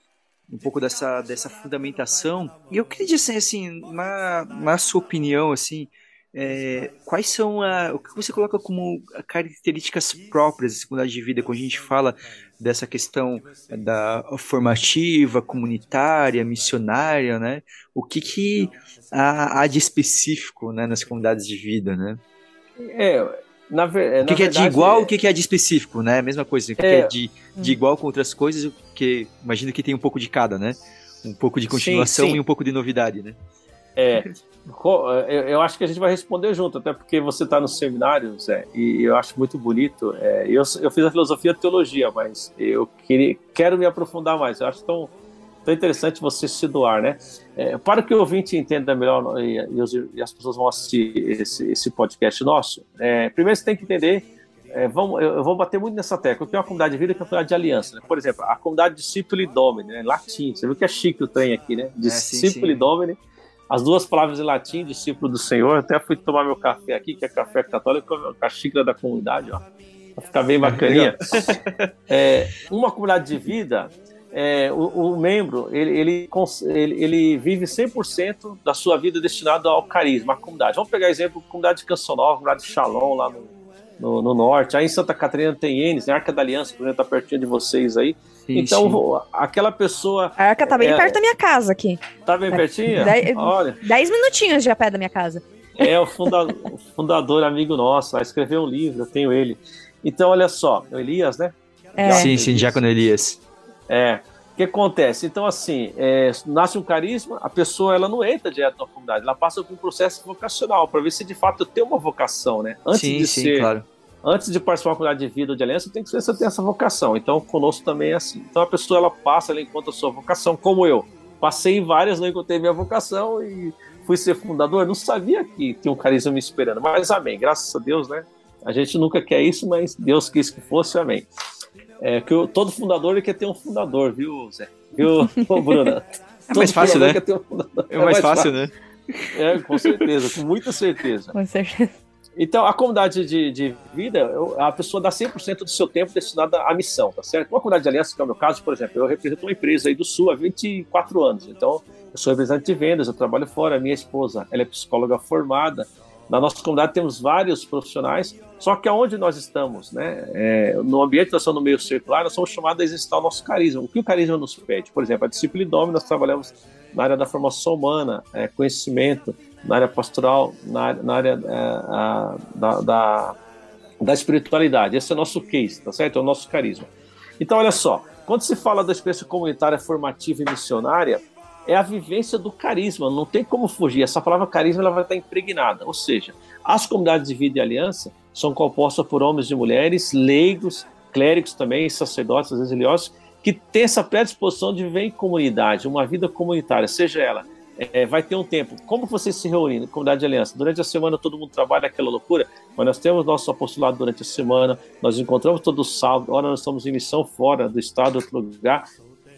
um pouco dessa, dessa fundamentação. E eu queria dizer, assim, na, na sua opinião, assim, é, quais são a, o que você coloca como características próprias da comunidade de vida quando a gente fala dessa questão da formativa, comunitária, missionária, né? O que que há, há de específico, né, nas comunidades de vida, né? É, na, o que, que é de igual, é... o que, que é de específico, né? A mesma coisa, o que é, é de, de igual com outras coisas, porque imagino que tem um pouco de cada, né? Um pouco de continuação sim, sim. e um pouco de novidade, né? É, eu acho que a gente vai responder junto, até porque você está no seminário, Zé, e eu acho muito bonito. É, eu, eu fiz a filosofia e teologia, mas eu queria, quero me aprofundar mais. Eu acho tão, tão interessante você se doar, né? É, para que o ouvinte entenda melhor e, e, as pessoas vão assistir esse, esse podcast nosso, é, primeiro você tem que entender. É, vamos, eu, vou bater muito nessa tecla. Tem uma comunidade de vida e uma comunidade de aliança. Né? Por exemplo, a comunidade Discípulo e Domini, né? latim. Você viu que é chique o trem aqui, né? Discípulo e Domini as duas palavras em latim, discípulo do Senhor. Até fui tomar meu café aqui, que é café católico, com a xícara da comunidade, ó. Pra ficar bem bacaninha. é, uma comunidade de vida, é, o, o, membro, ele, ele, ele, vive 100% da sua vida destinado ao carisma, à comunidade. Vamos pegar exemplo, comunidade de Cancional, comunidade de Shalom, lá no, no, no, norte. Aí em Santa Catarina tem Enes? Arca da Aliança, por exemplo, tá pertinho de vocês aí. Sim, então, sim. aquela pessoa. A Arca tá bem é, perto da minha casa aqui. Tá bem pertinho? Dez, Olha. Dez minutinhos de a pé da minha casa. É o, funda, o fundador, amigo nosso, vai escrever um livro, eu tenho ele. Então, olha só, o Elias, né? É. Sim, sim, Diácono Elias. É. que acontece? Então, assim, é, nasce um carisma, a pessoa ela não entra direto na comunidade, ela passa por um processo vocacional para ver se de fato tem uma vocação, né? Antes sim, de sim, ser, claro. Antes de participar da comunidade de vida ou de aliança, tem que ver se tem essa vocação. Então, conosco também é assim. Então, a pessoa ela passa, ela encontra a sua vocação, como eu. Passei em várias, não encontrei minha vocação e fui ser fundador. Não sabia que tinha um carisma me esperando, mas amém. Graças a Deus, né? A gente nunca quer isso, mas Deus quis que fosse, amém. É que eu, todo fundador ele quer ter um fundador, viu, Zé? Viu, Bruna? É mais fácil, né? Um é, mais, é mais fácil, fácil, né? É, com certeza, com muita certeza. Com certeza. Então, a comunidade de, de vida, a pessoa dá 100% do seu tempo destinado à missão, tá certo? Uma comunidade de aliança, que é o meu caso, por exemplo, eu represento uma empresa aí do Sul há 24 anos. Então, eu sou representante de vendas, eu trabalho fora. Minha esposa, ela é psicóloga formada. Na nossa comunidade temos vários profissionais, só que aonde nós estamos, né? É, no ambiente nós no meio circular, nós somos chamados a exercitar o nosso carisma. O que o carisma nos pede? Por exemplo, a disciplina nós trabalhamos na área da formação humana, é, conhecimento, na área pastoral, na, na área é, a, da, da, da, espiritualidade. Esse é o nosso case, tá certo? É o nosso carisma. Então, olha só, quando se fala da experiência comunitária formativa e missionária, é a vivência do carisma, não tem como fugir. Essa palavra carisma ela vai estar impregnada. Ou seja, as comunidades de vida e aliança são compostas por homens e mulheres, leigos, clérigos também, sacerdotes, religiosos, que têm essa predisposição de viver em comunidade, uma vida comunitária, seja ela. É, vai ter um tempo. Como vocês se reúnem comunidade de aliança? Durante a semana todo mundo trabalha aquela loucura, mas nós temos nosso apostolado durante a semana, nós encontramos todo sábado, ora nós estamos em missão fora do estado, outro lugar,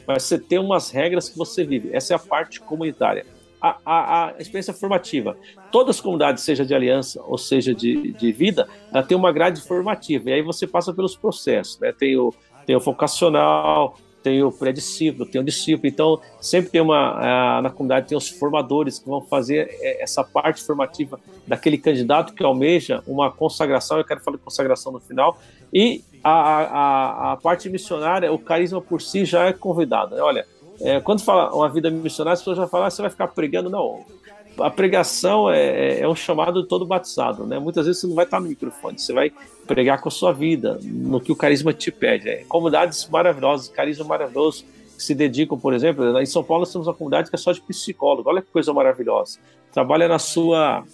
mas você tem umas regras que você vive. Essa é a parte comunitária. A, a, a, experiência formativa. Todas as comunidades, seja de aliança ou seja de, de vida, ela tem uma grade formativa. E aí você passa pelos processos. Né? Tem, o, tem o vocacional, tem o pré-discípulo, tem o discípulo. Então, sempre tem uma. na comunidade tem os formadores que vão fazer é, essa parte formativa daquele candidato que almeja uma consagração. Eu quero falar de consagração no final. E a, a, a parte missionária, o carisma por si já é convidado. Né? Olha, é, quando fala uma vida missionária, as pessoas já falam, ah, você vai ficar pregando. Não, a pregação é, é, é um chamado todo batizado, né? Muitas vezes você não vai estar no microfone, você vai pregar com a sua vida, no que o carisma te pede. É, comunidades maravilhosas, carisma maravilhoso, que se dedicam, por exemplo, em São Paulo nós temos uma comunidade que é só de psicólogo, olha que coisa maravilhosa. Trabalha na sua,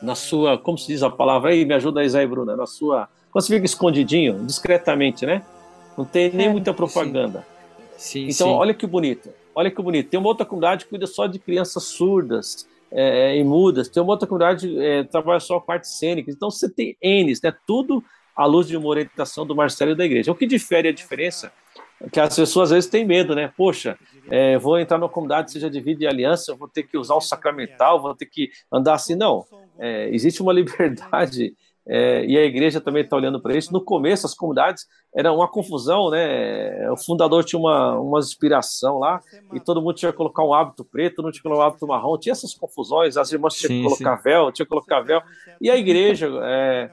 na sua, como se diz a palavra aí, me ajuda aí, Zé Bruna, na sua quando você fica escondidinho, discretamente, né? Não tem nem é, muita propaganda. Sim. Sim, então, sim. olha que bonito. Olha que bonito. Tem uma outra comunidade que cuida só de crianças surdas é, e mudas. Tem uma outra comunidade que é, trabalha só a parte cênica. Então, você tem N's, né? Tudo à luz de uma orientação do Marcelo e da igreja. O que difere a diferença é que as pessoas às vezes têm medo, né? Poxa, é, vou entrar numa comunidade, seja de vida e aliança, vou ter que usar o sacramental, vou ter que andar assim. Não. É, existe uma liberdade é, e a igreja também está olhando para isso. No começo, as comunidades era uma confusão, né? O fundador tinha uma, uma inspiração lá e todo mundo tinha que colocar um hábito preto, não tinha que colocar um hábito marrom. Tinha essas confusões, as irmãs tinham que colocar sim. véu, tinha que colocar véu. E a igreja, é,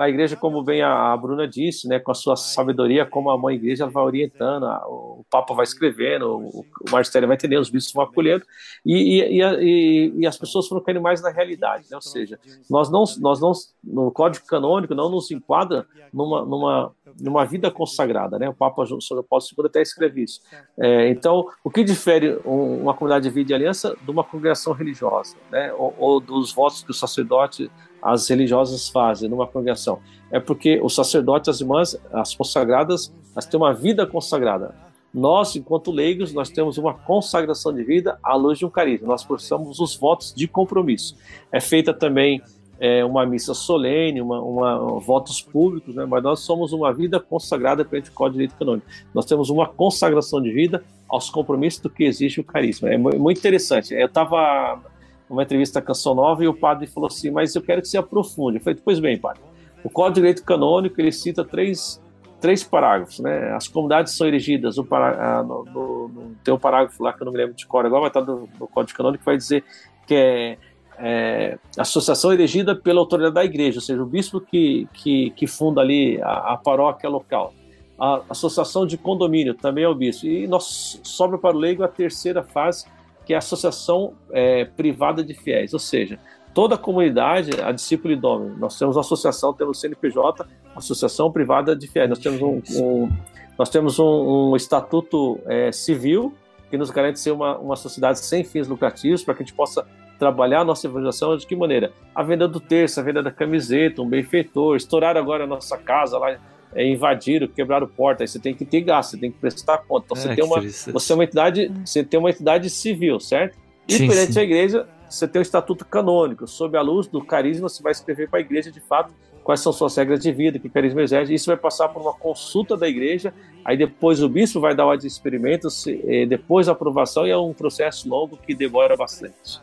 a igreja, como bem a Bruna disse, né, com a sua sabedoria, como a mãe igreja vai orientando, o Papa vai escrevendo, o, Marcelo vai entendendo, os bispos vão acolhendo, e, e, e, e, as pessoas foram caindo mais na realidade, né? ou seja, nós não, nós não, no Código Canônico, não nos enquadra numa, numa, numa vida consagrada, né? o Papa João Paulo II até escreve isso. É, então, o que difere uma comunidade de vida e aliança de uma congregação religiosa, né? ou, ou dos votos que o sacerdote as religiosas fazem numa congregação. É porque os sacerdotes, as irmãs, as consagradas, elas têm uma vida consagrada. Nós, enquanto leigos, nós temos uma consagração de vida à luz de um carisma. Nós precisamos os votos de compromisso. É feita também é, uma missa solene, uma, uma, votos públicos, né? mas nós somos uma vida consagrada perante o Código de Direito Canônico. Nós temos uma consagração de vida aos compromissos do que exige o carisma. É muito interessante. Eu estava uma entrevista à Canção Nova e o padre falou assim, mas eu quero que você aprofunde. Eu falei, pois bem, padre, o Código de Direito Canônico, ele cita três, três parágrafos, né? As comunidades são erigidas, no, pará, no, no, no, tem um parágrafo lá que eu não me lembro de cor agora, vai estar no, no Código Canônico, que vai dizer que é, é, associação erigida pela autoridade da igreja, ou seja, o bispo que, que, que funda ali a, a paróquia local. A associação de condomínio também é o bispo. E nós sobra para o leigo a terceira fase, que é a associação é, privada de fiéis, ou seja, toda a comunidade, a discípula idônea. Nós temos uma associação, temos o CNPJ, Associação Privada de Fiéis. Nós temos um, um nós temos um, um estatuto é, civil que nos garante ser uma, uma sociedade sem fins lucrativos para que a gente possa trabalhar a nossa evangelização de que maneira? A venda do terço, a venda da camiseta, um benfeitor, estourar agora a nossa casa lá, é, invadiram, quebraram porta, aí você tem que ter gasto, você tem que prestar conta. Então, você, é, tem uma, você é uma entidade, você tem uma entidade civil, certo? E sim, perante sim. a igreja, você tem um estatuto canônico. Sob a luz do carisma, você vai escrever para a igreja de fato quais são suas regras de vida, que carisma exerce. Isso vai passar por uma consulta da igreja, aí depois o bispo vai dar ordem de experimentos, eh, depois a aprovação, e é um processo longo que demora bastante.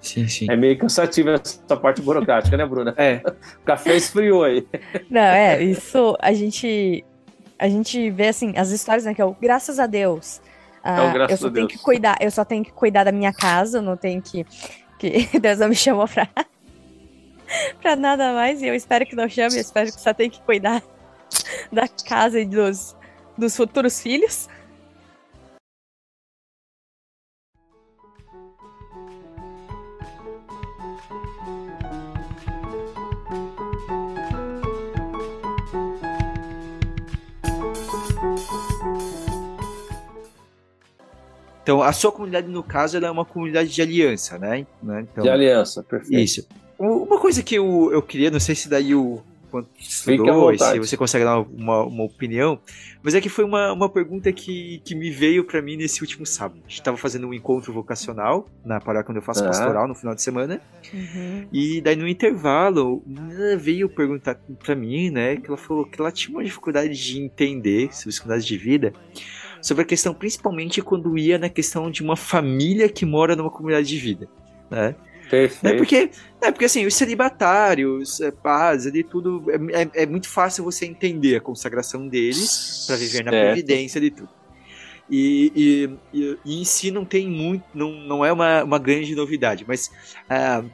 Sim, sim. É meio cansativo essa parte burocrática, né, Bruna? É. O café esfriou aí. Não, é, isso a gente a gente vê assim, as histórias, né, que é o graças a Deus. Ah, é eu só tenho que cuidar, eu só tenho que cuidar da minha casa, eu não tenho que que Deus não me chamou pra pra nada mais, e eu espero que não chame, eu espero que só tenha que cuidar da casa e dos dos futuros filhos. Então, a sua comunidade, no caso, ela é uma comunidade de aliança, né? né? Então, de aliança, perfeito. Isso. Uma coisa que eu, eu queria, não sei se daí o quanto estudou, se você consegue dar uma, uma opinião, mas é que foi uma, uma pergunta que, que me veio para mim nesse último sábado. A gente estava fazendo um encontro vocacional na paróquia onde eu faço pastoral no final de semana, uhum. e daí no intervalo veio perguntar para mim, né, que ela falou que ela tinha uma dificuldade de entender sobre dificuldades de vida, sobre a questão, principalmente quando ia na questão de uma família que mora numa comunidade de vida, né? Perfeito. É porque, é porque assim, os celibatários, é, paz, ali tudo, é, é, é, muito fácil você entender a consagração deles para viver na previdência de tudo. E, e, e, e, em si não tem muito, não, não é uma, uma grande novidade, mas a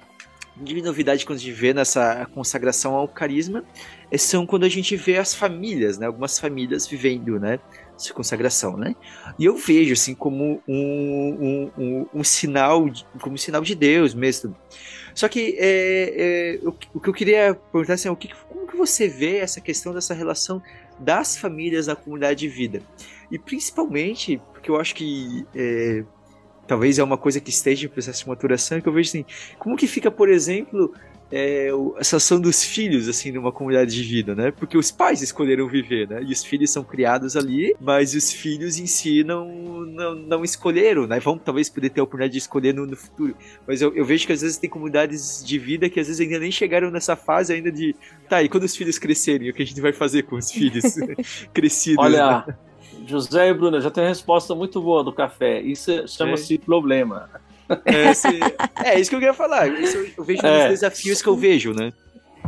grande novidade quando a gente vê nessa consagração ao carisma é, são quando a gente vê as famílias, né? Algumas famílias vivendo, né? Essa consagração, né? E eu vejo assim como um, um, um, um sinal, de, como um sinal de Deus mesmo. Só que é, é, o, o, que eu queria perguntar assim, é o que, como que você vê essa questão dessa relação das famílias na comunidade de vida? E principalmente, porque eu acho que é, talvez é uma coisa que esteja em processo de maturação, que eu vejo assim, como que fica, por exemplo, é, a situação dos filhos, assim, numa comunidade de vida, né? Porque os pais escolheram viver, né? E os filhos são criados ali, mas os filhos em si não, não, não escolheram, né? Vão talvez poder ter a oportunidade de escolher no, no futuro. Mas eu, eu, vejo que às vezes tem comunidades de vida que às vezes ainda nem chegaram nessa fase ainda de, tá, e quando os filhos crescerem, o que a gente vai fazer com os filhos crescidos? Olha, né? José e Bruna, já tem uma resposta muito boa do café. Isso chama-se é. problema. É, esse, é, isso que eu queria falar. Isso eu vejo é. nos desafios que eu vejo, né?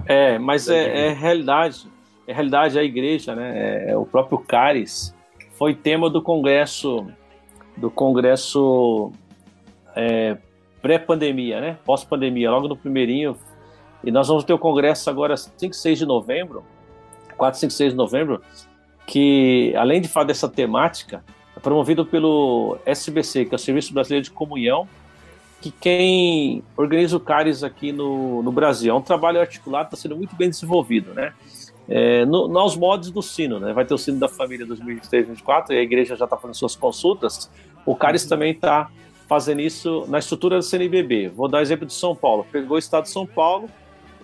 É, mas é, é realidade. É realidade a igreja, né? É, é, o próprio Caris foi tema do congresso do congresso é, pré-pandemia, né? Pós-pandemia, logo no primeirinho. E nós vamos ter o congresso agora 5 e 6 de novembro, 4, 5 e 6 de novembro, que além de falar dessa temática, é promovido pelo SBC, que é o Serviço Brasileiro de Comunhão, que quem organiza o CARES aqui no, no Brasil. É um trabalho articulado, está sendo muito bem desenvolvido, né? É, no, nos modos do sino, né? Vai ter o sino da família 2023-2024 e a igreja já está fazendo suas consultas. O CARES uhum. também está fazendo isso na estrutura da CNBB. Vou dar exemplo de São Paulo. Pegou o estado de São Paulo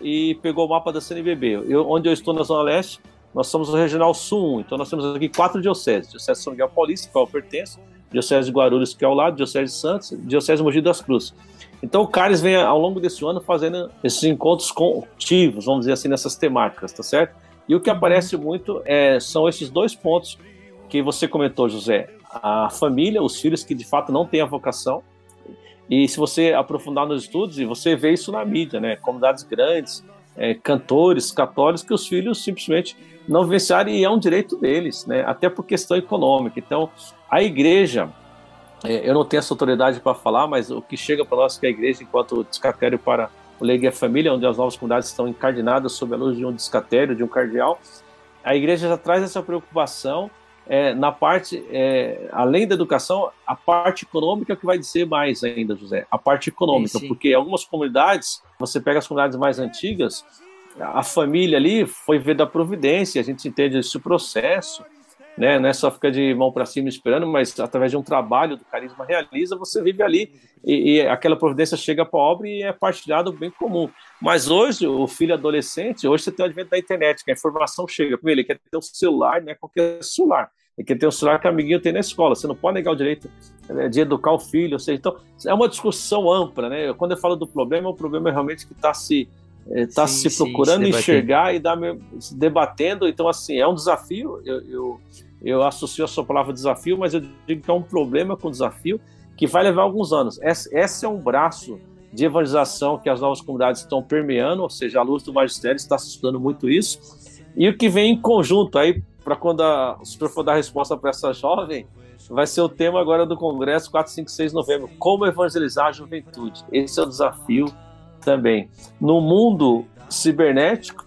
e pegou o mapa da CNBB. Eu, onde eu estou na Zona Leste, nós somos o Regional Sul 1, então nós temos aqui quatro dioceses. Diocese de São Miguel Paulista, qual eu pertenço, Diocese de Guarulhos, que é ao lado, Diocese de Santos, Diocese de Mogi das Cruzes. Então o CARES vem ao longo desse ano fazendo esses encontros contivos, vamos dizer assim, nessas temáticas, tá certo? E o que aparece muito é, são esses dois pontos que você comentou, José. A família, os filhos que de fato não têm a vocação. E se você aprofundar nos estudos, e você vê isso na mídia, né? Comunidades grandes, é, cantores católicos que os filhos simplesmente não vivenciaram e é um direito deles, né? Até por questão econômica. Então, a igreja, é, eu não tenho essa autoridade para falar, mas o que chega para nós que a igreja, enquanto descatério para o Leigo e a Família, onde as novas comunidades estão encardinadas sob a luz de um descatério, de um cardeal, a igreja já traz essa preocupação é, na parte, é, além da educação, a parte econômica que vai dizer mais ainda, José. A parte econômica, sim, sim. porque algumas comunidades, você pega as comunidades mais antigas, a família ali foi ver da providência, a gente entende esse processo, né? Não é só ficar de mão para cima esperando, mas através de um trabalho do carisma realiza, você vive ali e, e aquela providência chega obra e é partilhado bem comum. Mas hoje, o filho adolescente, hoje você tem o advento da internet, que a informação chega para ele, ele quer ter um celular, né? Qualquer celular. Ele quer ter um celular que o amiguinho tem na escola. Você não pode negar o direito né, de educar o filho. Ou seja, então, é uma discussão ampla, né? Quando eu falo do problema, o problema é realmente que está se está se procurando sim, se enxergar e dar, se debatendo. Então, assim, é um desafio. Eu, eu, eu associo a sua palavra desafio, mas eu digo que é um problema com desafio que vai levar alguns anos. Esse, esse é um braço de evangelização que as novas comunidades estão permeando, ou seja, a luz do magistério está estudando muito isso. E o que vem em conjunto aí, para quando a, o senhor for dar resposta para essa jovem, vai ser o tema agora do Congresso 4, 5, 6 de novembro: Como evangelizar a juventude. Esse é o desafio também. No mundo cibernético,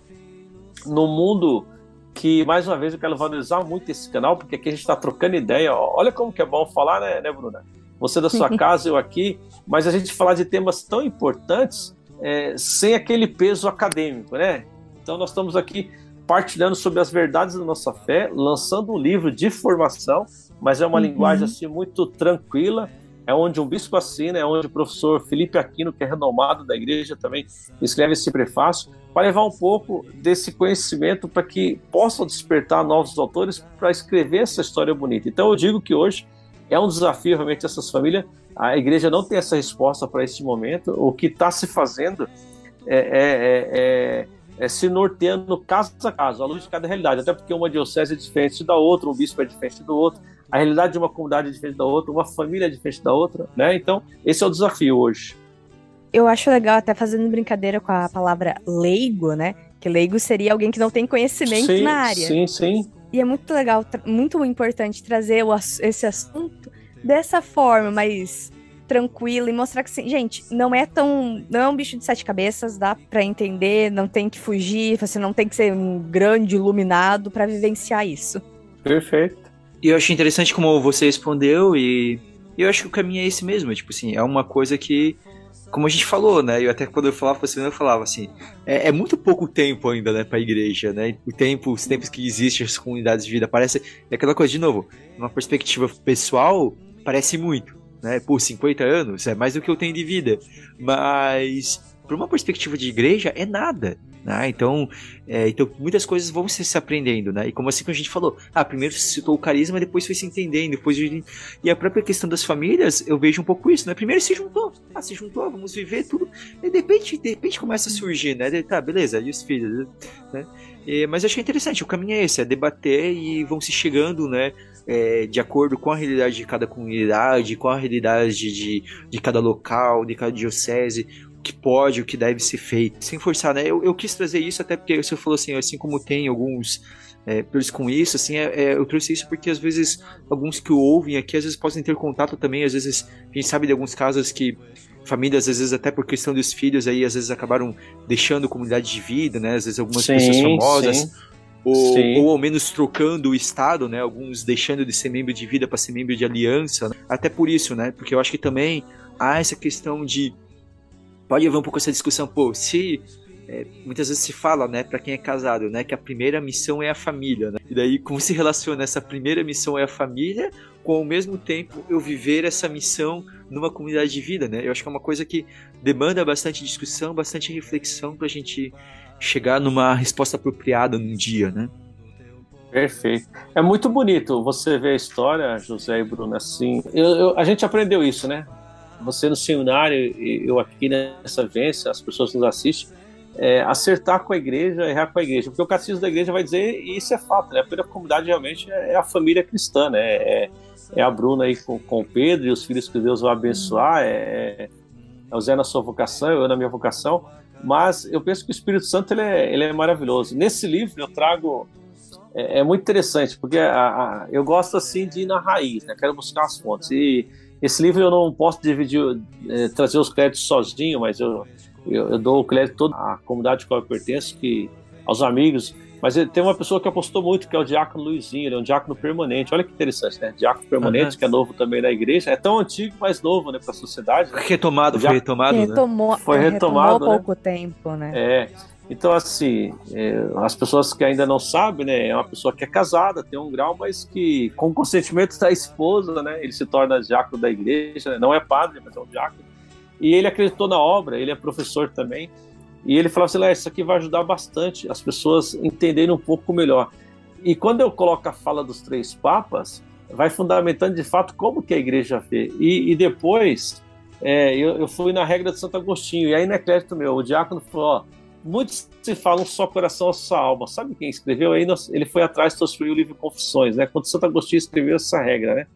no mundo que, mais uma vez, eu quero valorizar muito esse canal, porque aqui a gente está trocando ideia. Olha como que é bom falar, né, né Bruna? Você da sua casa, eu aqui, mas a gente falar de temas tão importantes é, sem aquele peso acadêmico, né? Então nós estamos aqui partilhando sobre as verdades da nossa fé, lançando um livro de formação, mas é uma uhum. linguagem assim muito tranquila, é onde um bispo assina, é onde o professor Felipe Aquino, que é renomado da igreja, também escreve esse prefácio, para levar um pouco desse conhecimento para que possam despertar novos autores para escrever essa história bonita. Então eu digo que hoje é um desafio realmente essas famílias. A igreja não tem essa resposta para esse momento. O que está se fazendo é, é, é, é é, se norteando caso a caso, à luz de cada realidade, até porque uma diocese é diferente da outra, um bispo é diferente do outro, a realidade de uma comunidade é diferente da outra, uma família é diferente da outra, né? Então, esse é o desafio hoje. Eu acho legal, até fazendo brincadeira com a palavra leigo, né? Que leigo seria alguém que não tem conhecimento sim, na área. Sim, sim. E é muito legal, muito importante trazer o, esse assunto dessa forma, mas tranquila e mostrar que, assim, gente, não é tão. Não é um bicho de sete cabeças, dá para entender, não tem que fugir, você não tem que ser um grande iluminado para vivenciar isso. Perfeito. E eu achei interessante como você respondeu, e eu acho que o caminho é esse mesmo. Tipo assim, é uma coisa que. Como a gente falou, né? Eu até quando eu falava você, eu falava assim, é, é muito pouco tempo ainda, né, pra igreja, né? O tempo, os tempos que existem as comunidades de vida, parece. É aquela coisa, de novo, uma perspectiva pessoal, parece muito né? Por 50 anos é mais do que eu tenho de vida. Mas, por uma perspectiva de igreja, é nada. Né? Então, é, então, muitas coisas vão se, se aprendendo, né? E como assim que a gente falou, ah, primeiro se citou o carisma, depois foi se entendendo, depois e a própria questão das famílias, eu vejo um pouco isso, né? Primeiro se juntou, ah, se juntou, vamos viver tudo, e de repente, de repente começa a surgir, né? Tá, beleza, e os filhos, né? E, mas eu achei interessante, o caminho é esse, é debater e vão se chegando, né? é, de acordo com a realidade de cada comunidade, com a realidade de, de, de cada local, de cada diocese, que pode, o que deve ser feito. Sem forçar, né? Eu, eu quis trazer isso até porque você falou assim, assim como tem alguns é, com isso, assim, é, é, eu trouxe isso porque às vezes alguns que o ouvem aqui, às vezes podem ter contato também, às vezes a gente sabe de alguns casos que famílias, às vezes até por questão dos filhos aí, às vezes acabaram deixando comunidade de vida, né, às vezes algumas sim, pessoas famosas, sim ou, ou ao menos trocando o estado, né? Alguns deixando de ser membro de vida para ser membro de aliança. Né? Até por isso, né? Porque eu acho que também há essa questão de pode haver um pouco essa discussão, pô, se é, muitas vezes se fala, né, para quem é casado, né, que a primeira missão é a família, né? E daí como se relaciona essa primeira missão é a família com ao mesmo tempo eu viver essa missão numa comunidade de vida, né? Eu acho que é uma coisa que demanda bastante discussão, bastante reflexão para a gente chegar numa resposta apropriada num dia, né? Perfeito. É muito bonito você ver a história, José e Bruno, assim. Eu, eu, a gente aprendeu isso, né? Você no seminário eu aqui nessa vivência, as pessoas nos assistem, é, acertar com a igreja, errar com a igreja. Porque o catecismo da igreja vai dizer, e isso é fato, né? A primeira comunidade realmente é a família cristã, né? É, é a Bruna aí com, com Pedro e os filhos que Deus vai abençoar, é, é o Zé na sua vocação, eu na minha vocação. Mas eu penso que o Espírito Santo ele é, ele é maravilhoso. Nesse livro eu trago é, é muito interessante porque a, a, eu gosto assim de ir na raiz, né? Quero buscar as fontes e esse livro eu não posso dividir, é, trazer os créditos sozinho, mas eu, eu, eu, dou o crédito toda a comunidade a qual eu pertenço, que aos amigos. Mas tem uma pessoa que apostou muito, que é o Diácono Luizinho, ele é um diácono permanente. Olha que interessante, né? Diácono permanente, uhum. que é novo também na igreja. É tão antigo, mas novo, né, para a sociedade. Né? Retomado, foi retomado, retomou, né? Foi retomado há né? pouco tempo, né? É. Então, assim, é, as pessoas que ainda não sabem, né? É uma pessoa que é casada, tem um grau, mas que, com consentimento da esposa, né? Ele se torna diácono da igreja, né? não é padre, mas é um diácono. E ele acreditou na obra, ele é professor também. E ele falava assim: isso aqui vai ajudar bastante as pessoas entenderem um pouco melhor. E quando eu coloco a fala dos três papas, vai fundamentando de fato como que a igreja vê. E, e depois, é, eu, eu, fui na regra de Santo Agostinho, e aí não é crédito meu, o diácono falou: ó, muitos se falam só coração, só alma. Sabe quem escreveu? Aí ele foi atrás e construiu o livro Confissões, né? Quando Santo Agostinho escreveu essa regra, né?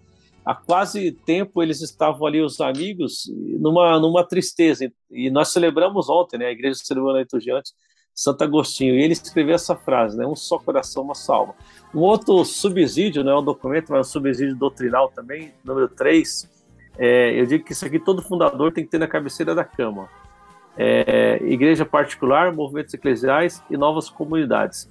há quase tempo eles estavam ali, os amigos, numa, numa tristeza. E nós celebramos ontem, né? A igreja celebrou na liturgia antes, Santo Agostinho. E ele escreveu essa frase, né? Um só coração, uma salva. Um outro subsídio, não é um documento, mas um subsídio doutrinal também, número 3. É, eu digo que isso aqui todo fundador tem que ter na cabeceira da cama. É, igreja particular, movimentos eclesiais e novas comunidades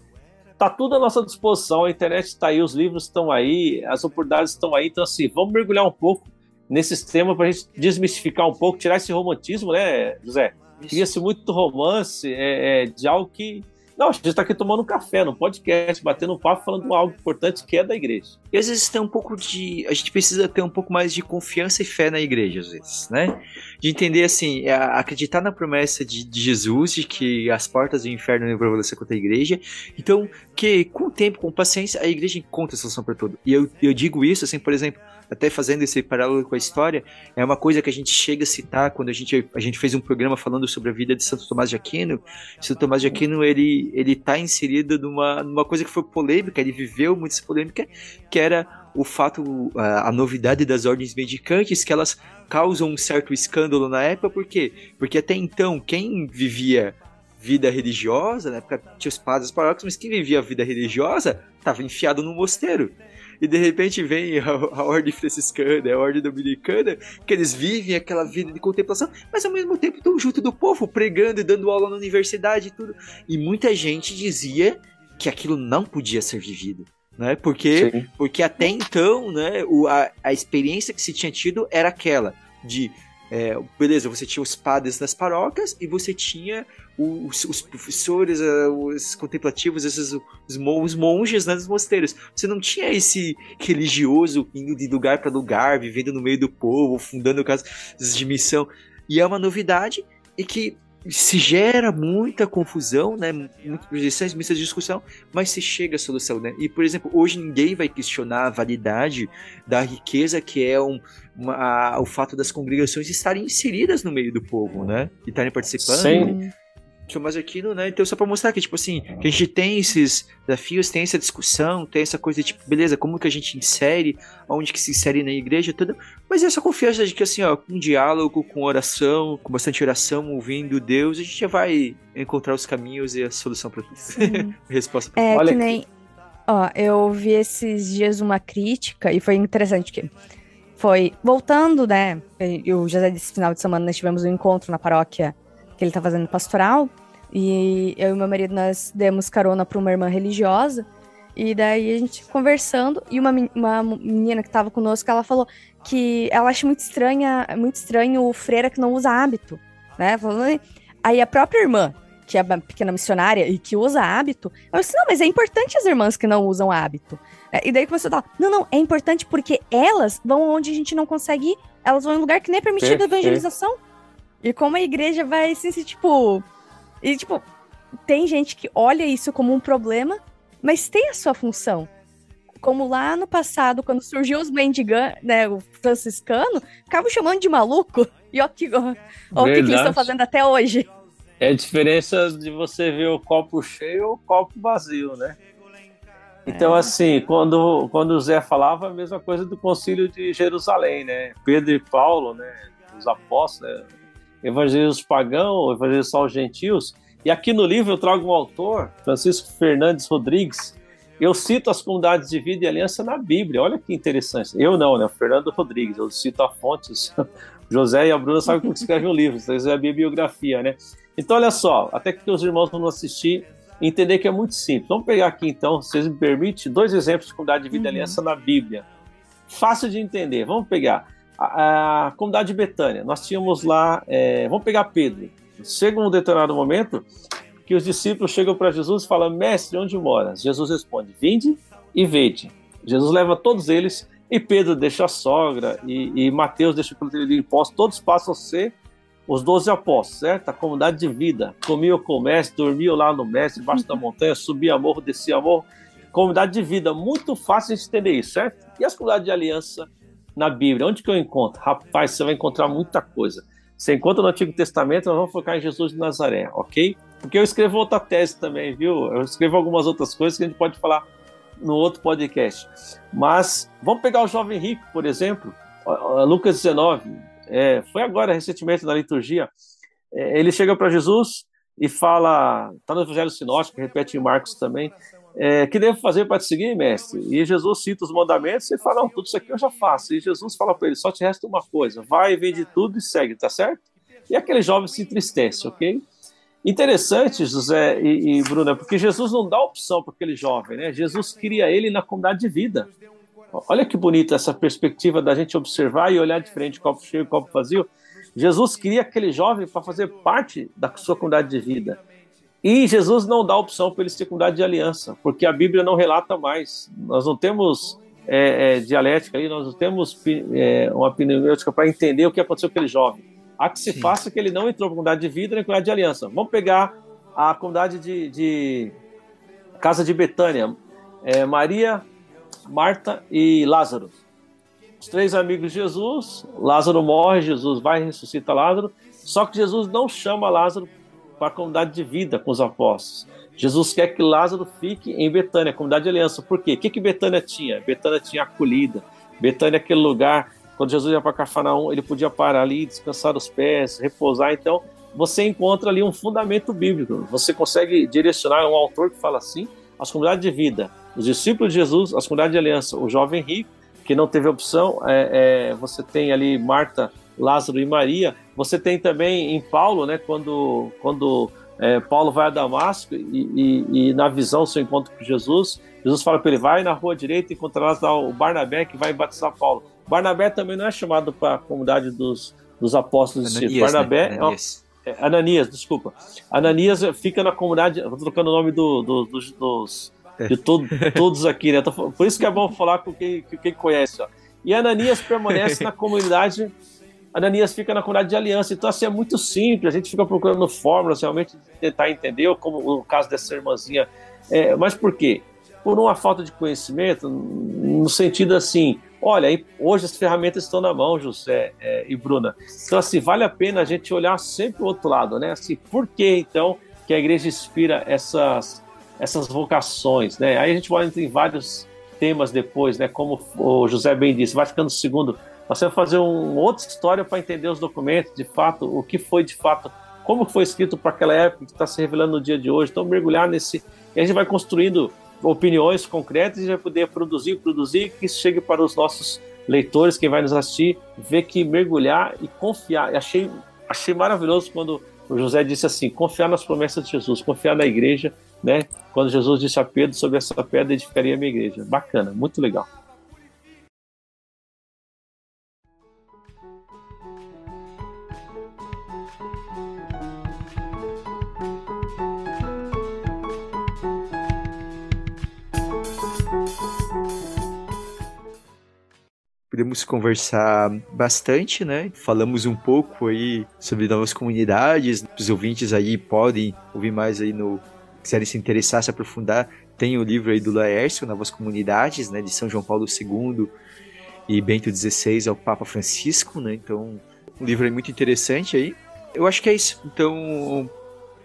tá tudo à nossa disposição, a internet está aí, os livros estão aí, as oportunidades estão aí, então assim, vamos mergulhar um pouco nesses temas para a gente desmistificar um pouco, tirar esse romantismo, né, José? Cria-se muito romance é, é, de algo que não, a gente está aqui tomando um café no podcast, batendo papo, falando algo importante que é da igreja. E às vezes tem um pouco de. A gente precisa ter um pouco mais de confiança e fé na igreja, às vezes, né? De entender assim, é, acreditar na promessa de, de, Jesus de que as portas do inferno não prevalecer contra a igreja. Então, que com o tempo, com paciência, a igreja encontra a solução para tudo. E eu, eu digo isso, assim, por exemplo, até fazendo esse paralelo com a história, é uma coisa que a gente chega a citar quando a gente, a gente fez um programa falando sobre a vida de Santo Tomás de Aquino. Santo Tomás de Aquino, ele, ele tá inserido numa, numa coisa que foi polêmica, ele viveu muito essa polêmica, que era o fato, a, novidade das ordens medicantes, que elas causam um certo escândalo na época, por quê? Porque até então, quem vivia vida religiosa, na época tinha os padres paróquios, mas quem vivia a vida religiosa estava enfiado no mosteiro e de repente vem a, a ordem franciscana, a ordem dominicana, que eles vivem aquela vida de contemplação, mas ao mesmo tempo estão junto do povo, pregando e dando aula na universidade e tudo. E muita gente dizia que aquilo não podia ser vivido. Né? Porque, porque até então, né, o, a, a experiência que se tinha tido era aquela de é, beleza, você tinha os padres nas paróquias e você tinha os, os professores, eh, os contemplativos, esses os, os monges né, dos mosteiros. Você não tinha esse religioso indo de lugar para lugar, vivendo no meio do povo, fundando casas de missão. E é uma novidade e que se gera muita confusão, né? Muitas projeções, muita discussão, mas se chega à solução, né? E, por exemplo, hoje ninguém vai questionar a validade da riqueza que é um, uma, a, o fato das congregações estarem inseridas no meio do povo, né? E estarem participando. Sim. Tomás Aquino, né? Então, só pra mostrar que, tipo assim, que a gente tem esses desafios, tem essa discussão, tem essa coisa de, tipo, beleza, como que a gente insere, onde que se insere na igreja, tudo. Mas essa confiança de que, assim, ó, com diálogo, com oração, com bastante oração, ouvindo Deus, a gente já vai encontrar os caminhos e a solução pra tudo. Resposta pra é. É, que nem... Ó, eu vi esses dias uma crítica e foi interessante que foi voltando, né? Eu já disse final de semana nós tivemos um encontro na paróquia que ele tá fazendo pastoral. E eu e meu marido, nós demos carona para uma irmã religiosa. E daí a gente conversando, e uma, uma menina que estava conosco, ela falou que ela acha muito estranha, muito estranho o freira que não usa hábito, né? Aí a própria irmã, que é pequena missionária e que usa hábito, eu disse, não, mas é importante as irmãs que não usam hábito. É, e daí começou a falar, não, não, é importante porque elas vão onde a gente não consegue ir, elas vão em lugar que nem é permitido a evangelização. E como a igreja vai assim, se, tipo. E, tipo, tem gente que olha isso como um problema, mas tem a sua função. Como lá no passado, quando surgiu os mendigãs, né, o franciscano, ficavam chamando de maluco. E ó, que, ó, ó o que, que eles estão fazendo até hoje. É a diferença de você ver o copo cheio ou o copo vazio, né? Então, é. assim, quando, quando o Zé falava, a mesma coisa do concílio de Jerusalém, né? Pedro e Paulo, né? Os apóstolos, né? Evangelismo pagão, evangelismo só aos gentios. E aqui no livro eu trago um autor, Francisco Fernandes Rodrigues. Eu cito as comunidades de vida e aliança na Bíblia. Olha que interessante. Eu não, né? O Fernando Rodrigues. Eu cito a fontes. José e a Bruna sabem como escreve um livro. Isso é a bibliografia, né? Então, olha só. Até que os irmãos vão assistir entender que é muito simples. Vamos pegar aqui então, se vocês me permitem, dois exemplos de comunidade de vida uhum. aliança na Bíblia. Fácil de entender. Vamos pegar a, a comunidade de Betânia. Nós tínhamos lá, é, vamos pegar Pedro. Chega um determinado momento que os discípulos chegam para Jesus e falam: Mestre, onde moras? Jesus responde: Vinde e vede. Jesus leva todos eles e Pedro deixa a sogra e, e Mateus deixa o de imposto. Todos passam a ser os doze apóstolos, certo? A comunidade de vida. Comiam com o mestre, dormiam lá no mestre, embaixo da montanha, subia morro, descia morro. Comunidade de vida, muito fácil de entender isso, certo? E as comunidades de aliança na Bíblia, onde que eu encontro? Rapaz, você vai encontrar muita coisa. Você encontra no Antigo Testamento, nós vamos focar em Jesus de Nazaré, ok? Porque eu escrevo outra tese também, viu? Eu escrevo algumas outras coisas que a gente pode falar no outro podcast. Mas vamos pegar o jovem rico, por exemplo, Lucas 19, é, foi agora recentemente na liturgia. É, ele chega para Jesus e fala, está no Evangelho Sinótico, repete em Marcos também, é, que devo fazer para te seguir, mestre? E Jesus cita os mandamentos e fala, não, tudo isso aqui eu já faço. E Jesus fala para ele, só te resta uma coisa, vai, vende tudo e segue, tá certo? E aquele jovem se entristece, ok? Interessante, José e, e Bruna, porque Jesus não dá opção para aquele jovem, né? Jesus cria ele na comunidade de vida. Olha que bonita essa perspectiva da gente observar e olhar de frente, copo cheio, copo vazio. Jesus cria aquele jovem para fazer parte da sua comunidade de vida. E Jesus não dá opção para ele ser comunidade de aliança, porque a Bíblia não relata mais. Nós não temos é, é, dialética aí, nós não temos é, uma pneumática para entender o que aconteceu com aquele jovem. Há que se Sim. faça que ele não entrou para a comunidade de vida nem comunidade de aliança. Vamos pegar a comunidade de, de Casa de Betânia. É, Maria, Marta e Lázaro. Os três amigos de Jesus, Lázaro morre, Jesus vai e ressuscita Lázaro, só que Jesus não chama Lázaro para a comunidade de vida com os apóstolos. Jesus quer que Lázaro fique em Betânia, comunidade de aliança. Por quê? O que, que Betânia tinha? Betânia tinha acolhida. Betânia é aquele lugar, quando Jesus ia para Cafarnaum, ele podia parar ali, descansar os pés, repousar. Então, você encontra ali um fundamento bíblico. Você consegue direcionar um autor que fala assim, as comunidades de vida, os discípulos de Jesus, as comunidades de aliança, o jovem rico, que não teve opção, é, é, você tem ali Marta, Lázaro e Maria. Você tem também em Paulo, né, quando, quando é, Paulo vai a Damasco e, e, e, na visão, seu encontro com Jesus, Jesus fala para ele: vai na rua direita e encontrarás lá o Barnabé que vai batizar Paulo. Barnabé também não é chamado para a comunidade dos, dos apóstolos Ananias, de Barnabé né? Ananias. É, Ananias, desculpa. Ananias fica na comunidade, estou trocando o nome do, do, dos, dos de todo, todos aqui, né? Por isso que é bom falar com quem, quem conhece. Ó. E Ananias permanece na comunidade, Ananias fica na comunidade de aliança. Então, assim, é muito simples, a gente fica procurando fórmulas realmente tentar entender, como o caso dessa irmãzinha. É, mas por quê? Por uma falta de conhecimento, no sentido assim, olha, hoje as ferramentas estão na mão, José é, e Bruna. Então, assim, vale a pena a gente olhar sempre o outro lado, né? Assim, por que, então, que a igreja inspira essas essas vocações, né? Aí a gente vai entrar em vários temas depois, né? Como o José bem disse, vai ficando Nós vamos fazer uma outra história para entender os documentos, de fato, o que foi de fato, como foi escrito para aquela época que está se revelando no dia de hoje. Então, mergulhar nesse. E a gente vai construindo opiniões concretas e vai poder produzir, produzir, que isso chegue para os nossos leitores, quem vai nos assistir, ver que mergulhar e confiar. achei, achei maravilhoso quando o José disse assim: confiar nas promessas de Jesus, confiar na igreja, né? Quando Jesus disse a Pedro sobre essa pedra edificaria a minha igreja. Bacana, muito legal. Podemos conversar bastante, né? Falamos um pouco aí sobre novas comunidades. Os ouvintes aí podem ouvir mais aí no quiserem se interessar, se aprofundar, tem o livro aí do Laércio, Novas Comunidades, né, de São João Paulo II e Bento XVI ao Papa Francisco, né, então um livro aí muito interessante aí. Eu acho que é isso, então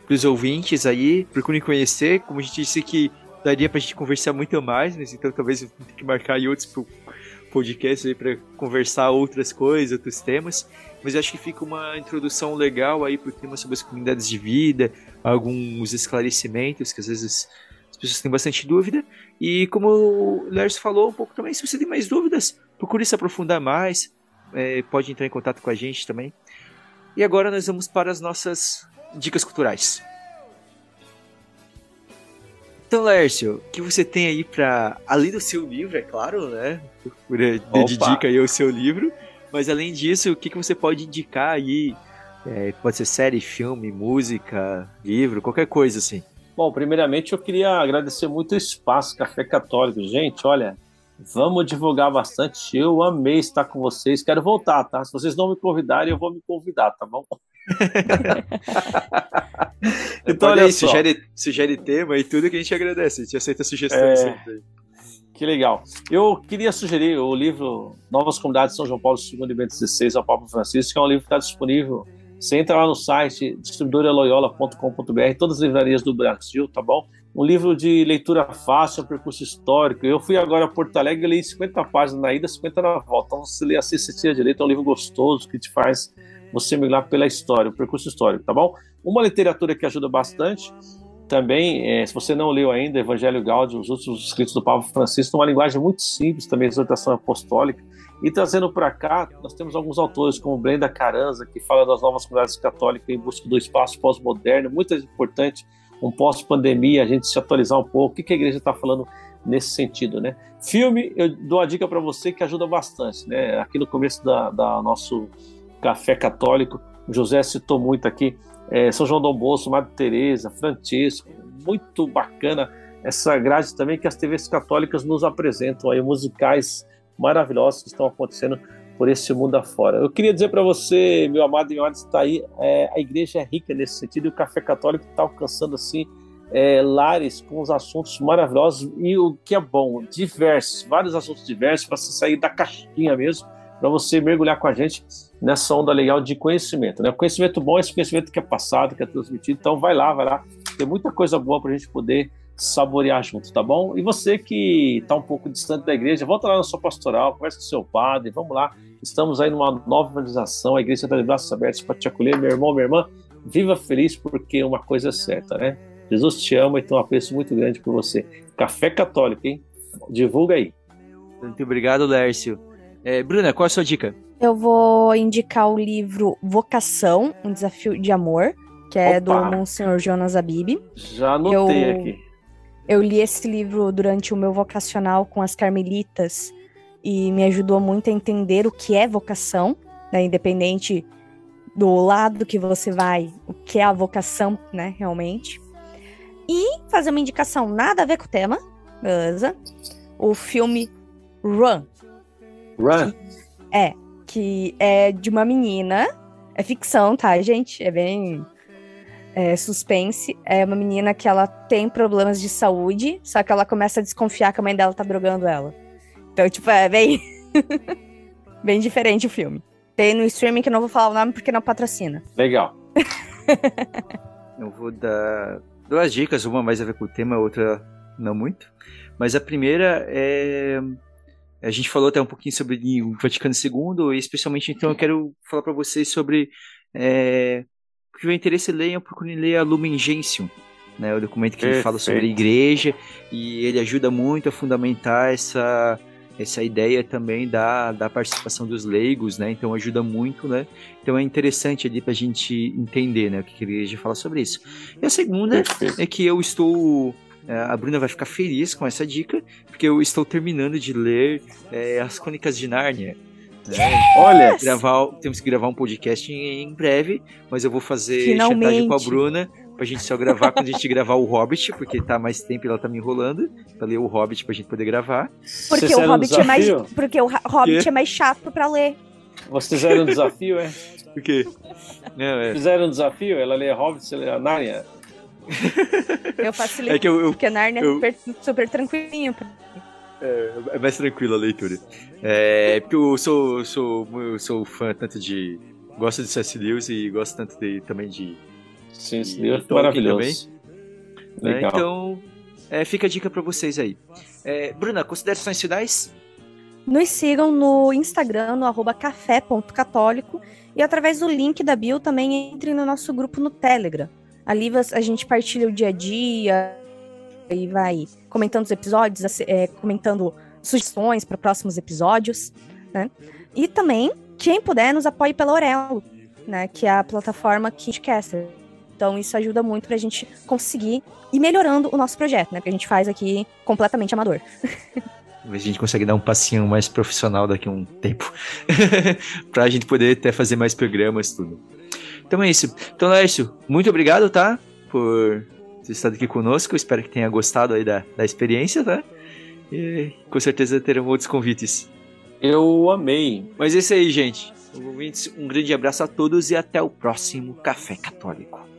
para os ouvintes aí, procurem conhecer, como a gente disse que daria para a gente conversar muito mais, né, então talvez eu tenha que marcar aí outros podcasts aí para conversar outras coisas, outros temas, mas acho que fica uma introdução legal aí para o tema sobre as comunidades de vida, alguns esclarecimentos que às vezes as pessoas têm bastante dúvida. E como o Lers falou um pouco também, se você tem mais dúvidas, procure se aprofundar mais, é, pode entrar em contato com a gente também. E agora nós vamos para as nossas dicas culturais. Então, Lércio, o que você tem aí para além do seu livro, é claro, né? Dedica aí o seu livro, mas além disso, o que, que você pode indicar aí? É, pode ser série, filme, música, livro, qualquer coisa assim. Bom, primeiramente eu queria agradecer muito o espaço Café Católico. Gente, olha, vamos divulgar bastante. Eu amei estar com vocês. Quero voltar, tá? Se vocês não me convidarem, eu vou me convidar, tá bom? então, olha aí, sugere, sugere tema e tudo que a gente agradece. A gente aceita sugestões é... sempre. Que legal. Eu queria sugerir o livro Novas Comunidades São João Paulo II e Bento XVI ao Papa Francisco, que é um livro que está disponível. Você entra lá no site distribuidoraloyola.com.br, todas as livrarias do Brasil, tá bom? Um livro de leitura fácil, um percurso histórico. Eu fui agora a Porto Alegre e li 50 páginas na ida, 50 na volta. Então, você lê assim, você tira direito, é um livro gostoso que te faz você mergulhar pela história, o percurso histórico, tá bom? Uma literatura que ajuda bastante também, é, se você não leu ainda, Evangelho Gaudium, os últimos escritos do Papa Francisco, uma linguagem muito simples, também exortação apostólica. E trazendo para cá, nós temos alguns autores, como Brenda Caranza, que fala das novas comunidades católicas em busca do espaço pós-moderno, muito importante, um pós-pandemia, a gente se atualizar um pouco, o que a igreja está falando nesse sentido, né? Filme, eu dou a dica para você que ajuda bastante, né? Aqui no começo da, da nosso café católico, o José citou muito aqui, é, São João Dom Bosco, Madre Teresa, Francisco, muito bacana essa grade também que as TVs católicas nos apresentam aí, musicais maravilhosos que estão acontecendo por esse mundo afora. Eu queria dizer para você, meu amado e amado, está aí, é, a igreja é rica nesse sentido e o Café Católico está alcançando assim é, lares com os assuntos maravilhosos e o que é bom, diversos, vários assuntos diversos para você sair da caixinha mesmo, para você mergulhar com a gente nessa onda legal de conhecimento. Né? conhecimento bom é esse conhecimento que é passado, que é transmitido. Então vai lá, vai lá. Tem muita coisa boa para a gente poder saborear junto, tá bom? E você que está um pouco distante da igreja, volta lá na sua pastoral, conversa com o seu padre, vamos lá. Estamos aí numa nova organização, a igreja está de braços abertos para te acolher, meu irmão, minha irmã. Viva feliz porque uma coisa é certa, né? Jesus te ama e tem um apreço muito grande por você. Café Católico, hein? Divulga aí. Muito obrigado, Lércio. É, Bruna, qual é a sua dica? Eu vou indicar o livro Vocação, um desafio de amor, que é Opa. do Monsenhor Jonas Abib. Já anotei eu, aqui. Eu li esse livro durante o meu vocacional com as carmelitas e me ajudou muito a entender o que é vocação, né, independente do lado que você vai, o que é a vocação, né, realmente. E fazer uma indicação nada a ver com o tema, beleza? O filme Run, Run. É, que é de uma menina. É ficção, tá, gente? É bem é, suspense. É uma menina que ela tem problemas de saúde, só que ela começa a desconfiar que a mãe dela tá drogando ela. Então, tipo, é bem. bem diferente o filme. Tem no streaming que eu não vou falar o nome porque não patrocina. Legal. eu vou dar duas dicas, uma mais a ver com o tema, a outra não muito. Mas a primeira é a gente falou até um pouquinho sobre o Vaticano II, e especialmente então eu quero falar para vocês sobre é, que tiver interesse, leiam, procurem ler a Lumen Gentium, né, o documento que Perfeito. fala sobre a igreja, e ele ajuda muito a fundamentar essa, essa ideia também da, da participação dos leigos, né, então ajuda muito, né, então é interessante ali para a gente entender, né, o que a igreja fala sobre isso. E a segunda Perfeito. é que eu estou é, a Bruna vai ficar feliz com essa dica, porque eu estou terminando de ler é, as Crônicas de Nárnia. Né? Olha, gravar, temos que gravar um podcast em, em breve, mas eu vou fazer Finalmente. chantagem com a Bruna pra gente só gravar quando a gente gravar o Hobbit, porque tá mais tempo e ela tá me enrolando pra ler o Hobbit pra gente poder gravar. Porque o Hobbit é mais. Porque o Hobbit é mais chato pra ler. Vocês fizeram um desafio, é? Por quê? Não, é. Fizeram um desafio? Ela lê Hobbit, você lê a Narnia? Eu facilito, é que eu, eu, porque Narnia eu, é super, super tranquilinho. É, é mais tranquila a leitura. É, porque eu sou, sou, eu sou fã tanto de. Gosto de C.S. Lewis e gosto tanto de, também de. C.S. Lewis maravilhoso. Também. Né, então, é, fica a dica para vocês aí. É, Bruna, considerações finais? Nos sigam no Instagram, no arroba café.católico e através do link da bio também entrem no nosso grupo no Telegram. Ali a gente partilha o dia a dia e vai comentando os episódios, é, comentando sugestões para próximos episódios, né? E também, quem puder, nos apoie pela Orelo, né? Que é a plataforma Kidcaster. Então isso ajuda muito pra gente conseguir ir melhorando o nosso projeto, né? Porque a gente faz aqui completamente amador. Talvez a gente consiga dar um passinho mais profissional daqui a um tempo. pra gente poder até fazer mais programas tudo. Então é isso. Então, Lércio, muito obrigado, tá? Por ter estado aqui conosco. espero que tenha gostado aí da, da experiência, tá? E com certeza terão outros convites. Eu amei. Mas é isso aí, gente. Um grande abraço a todos e até o próximo Café Católico.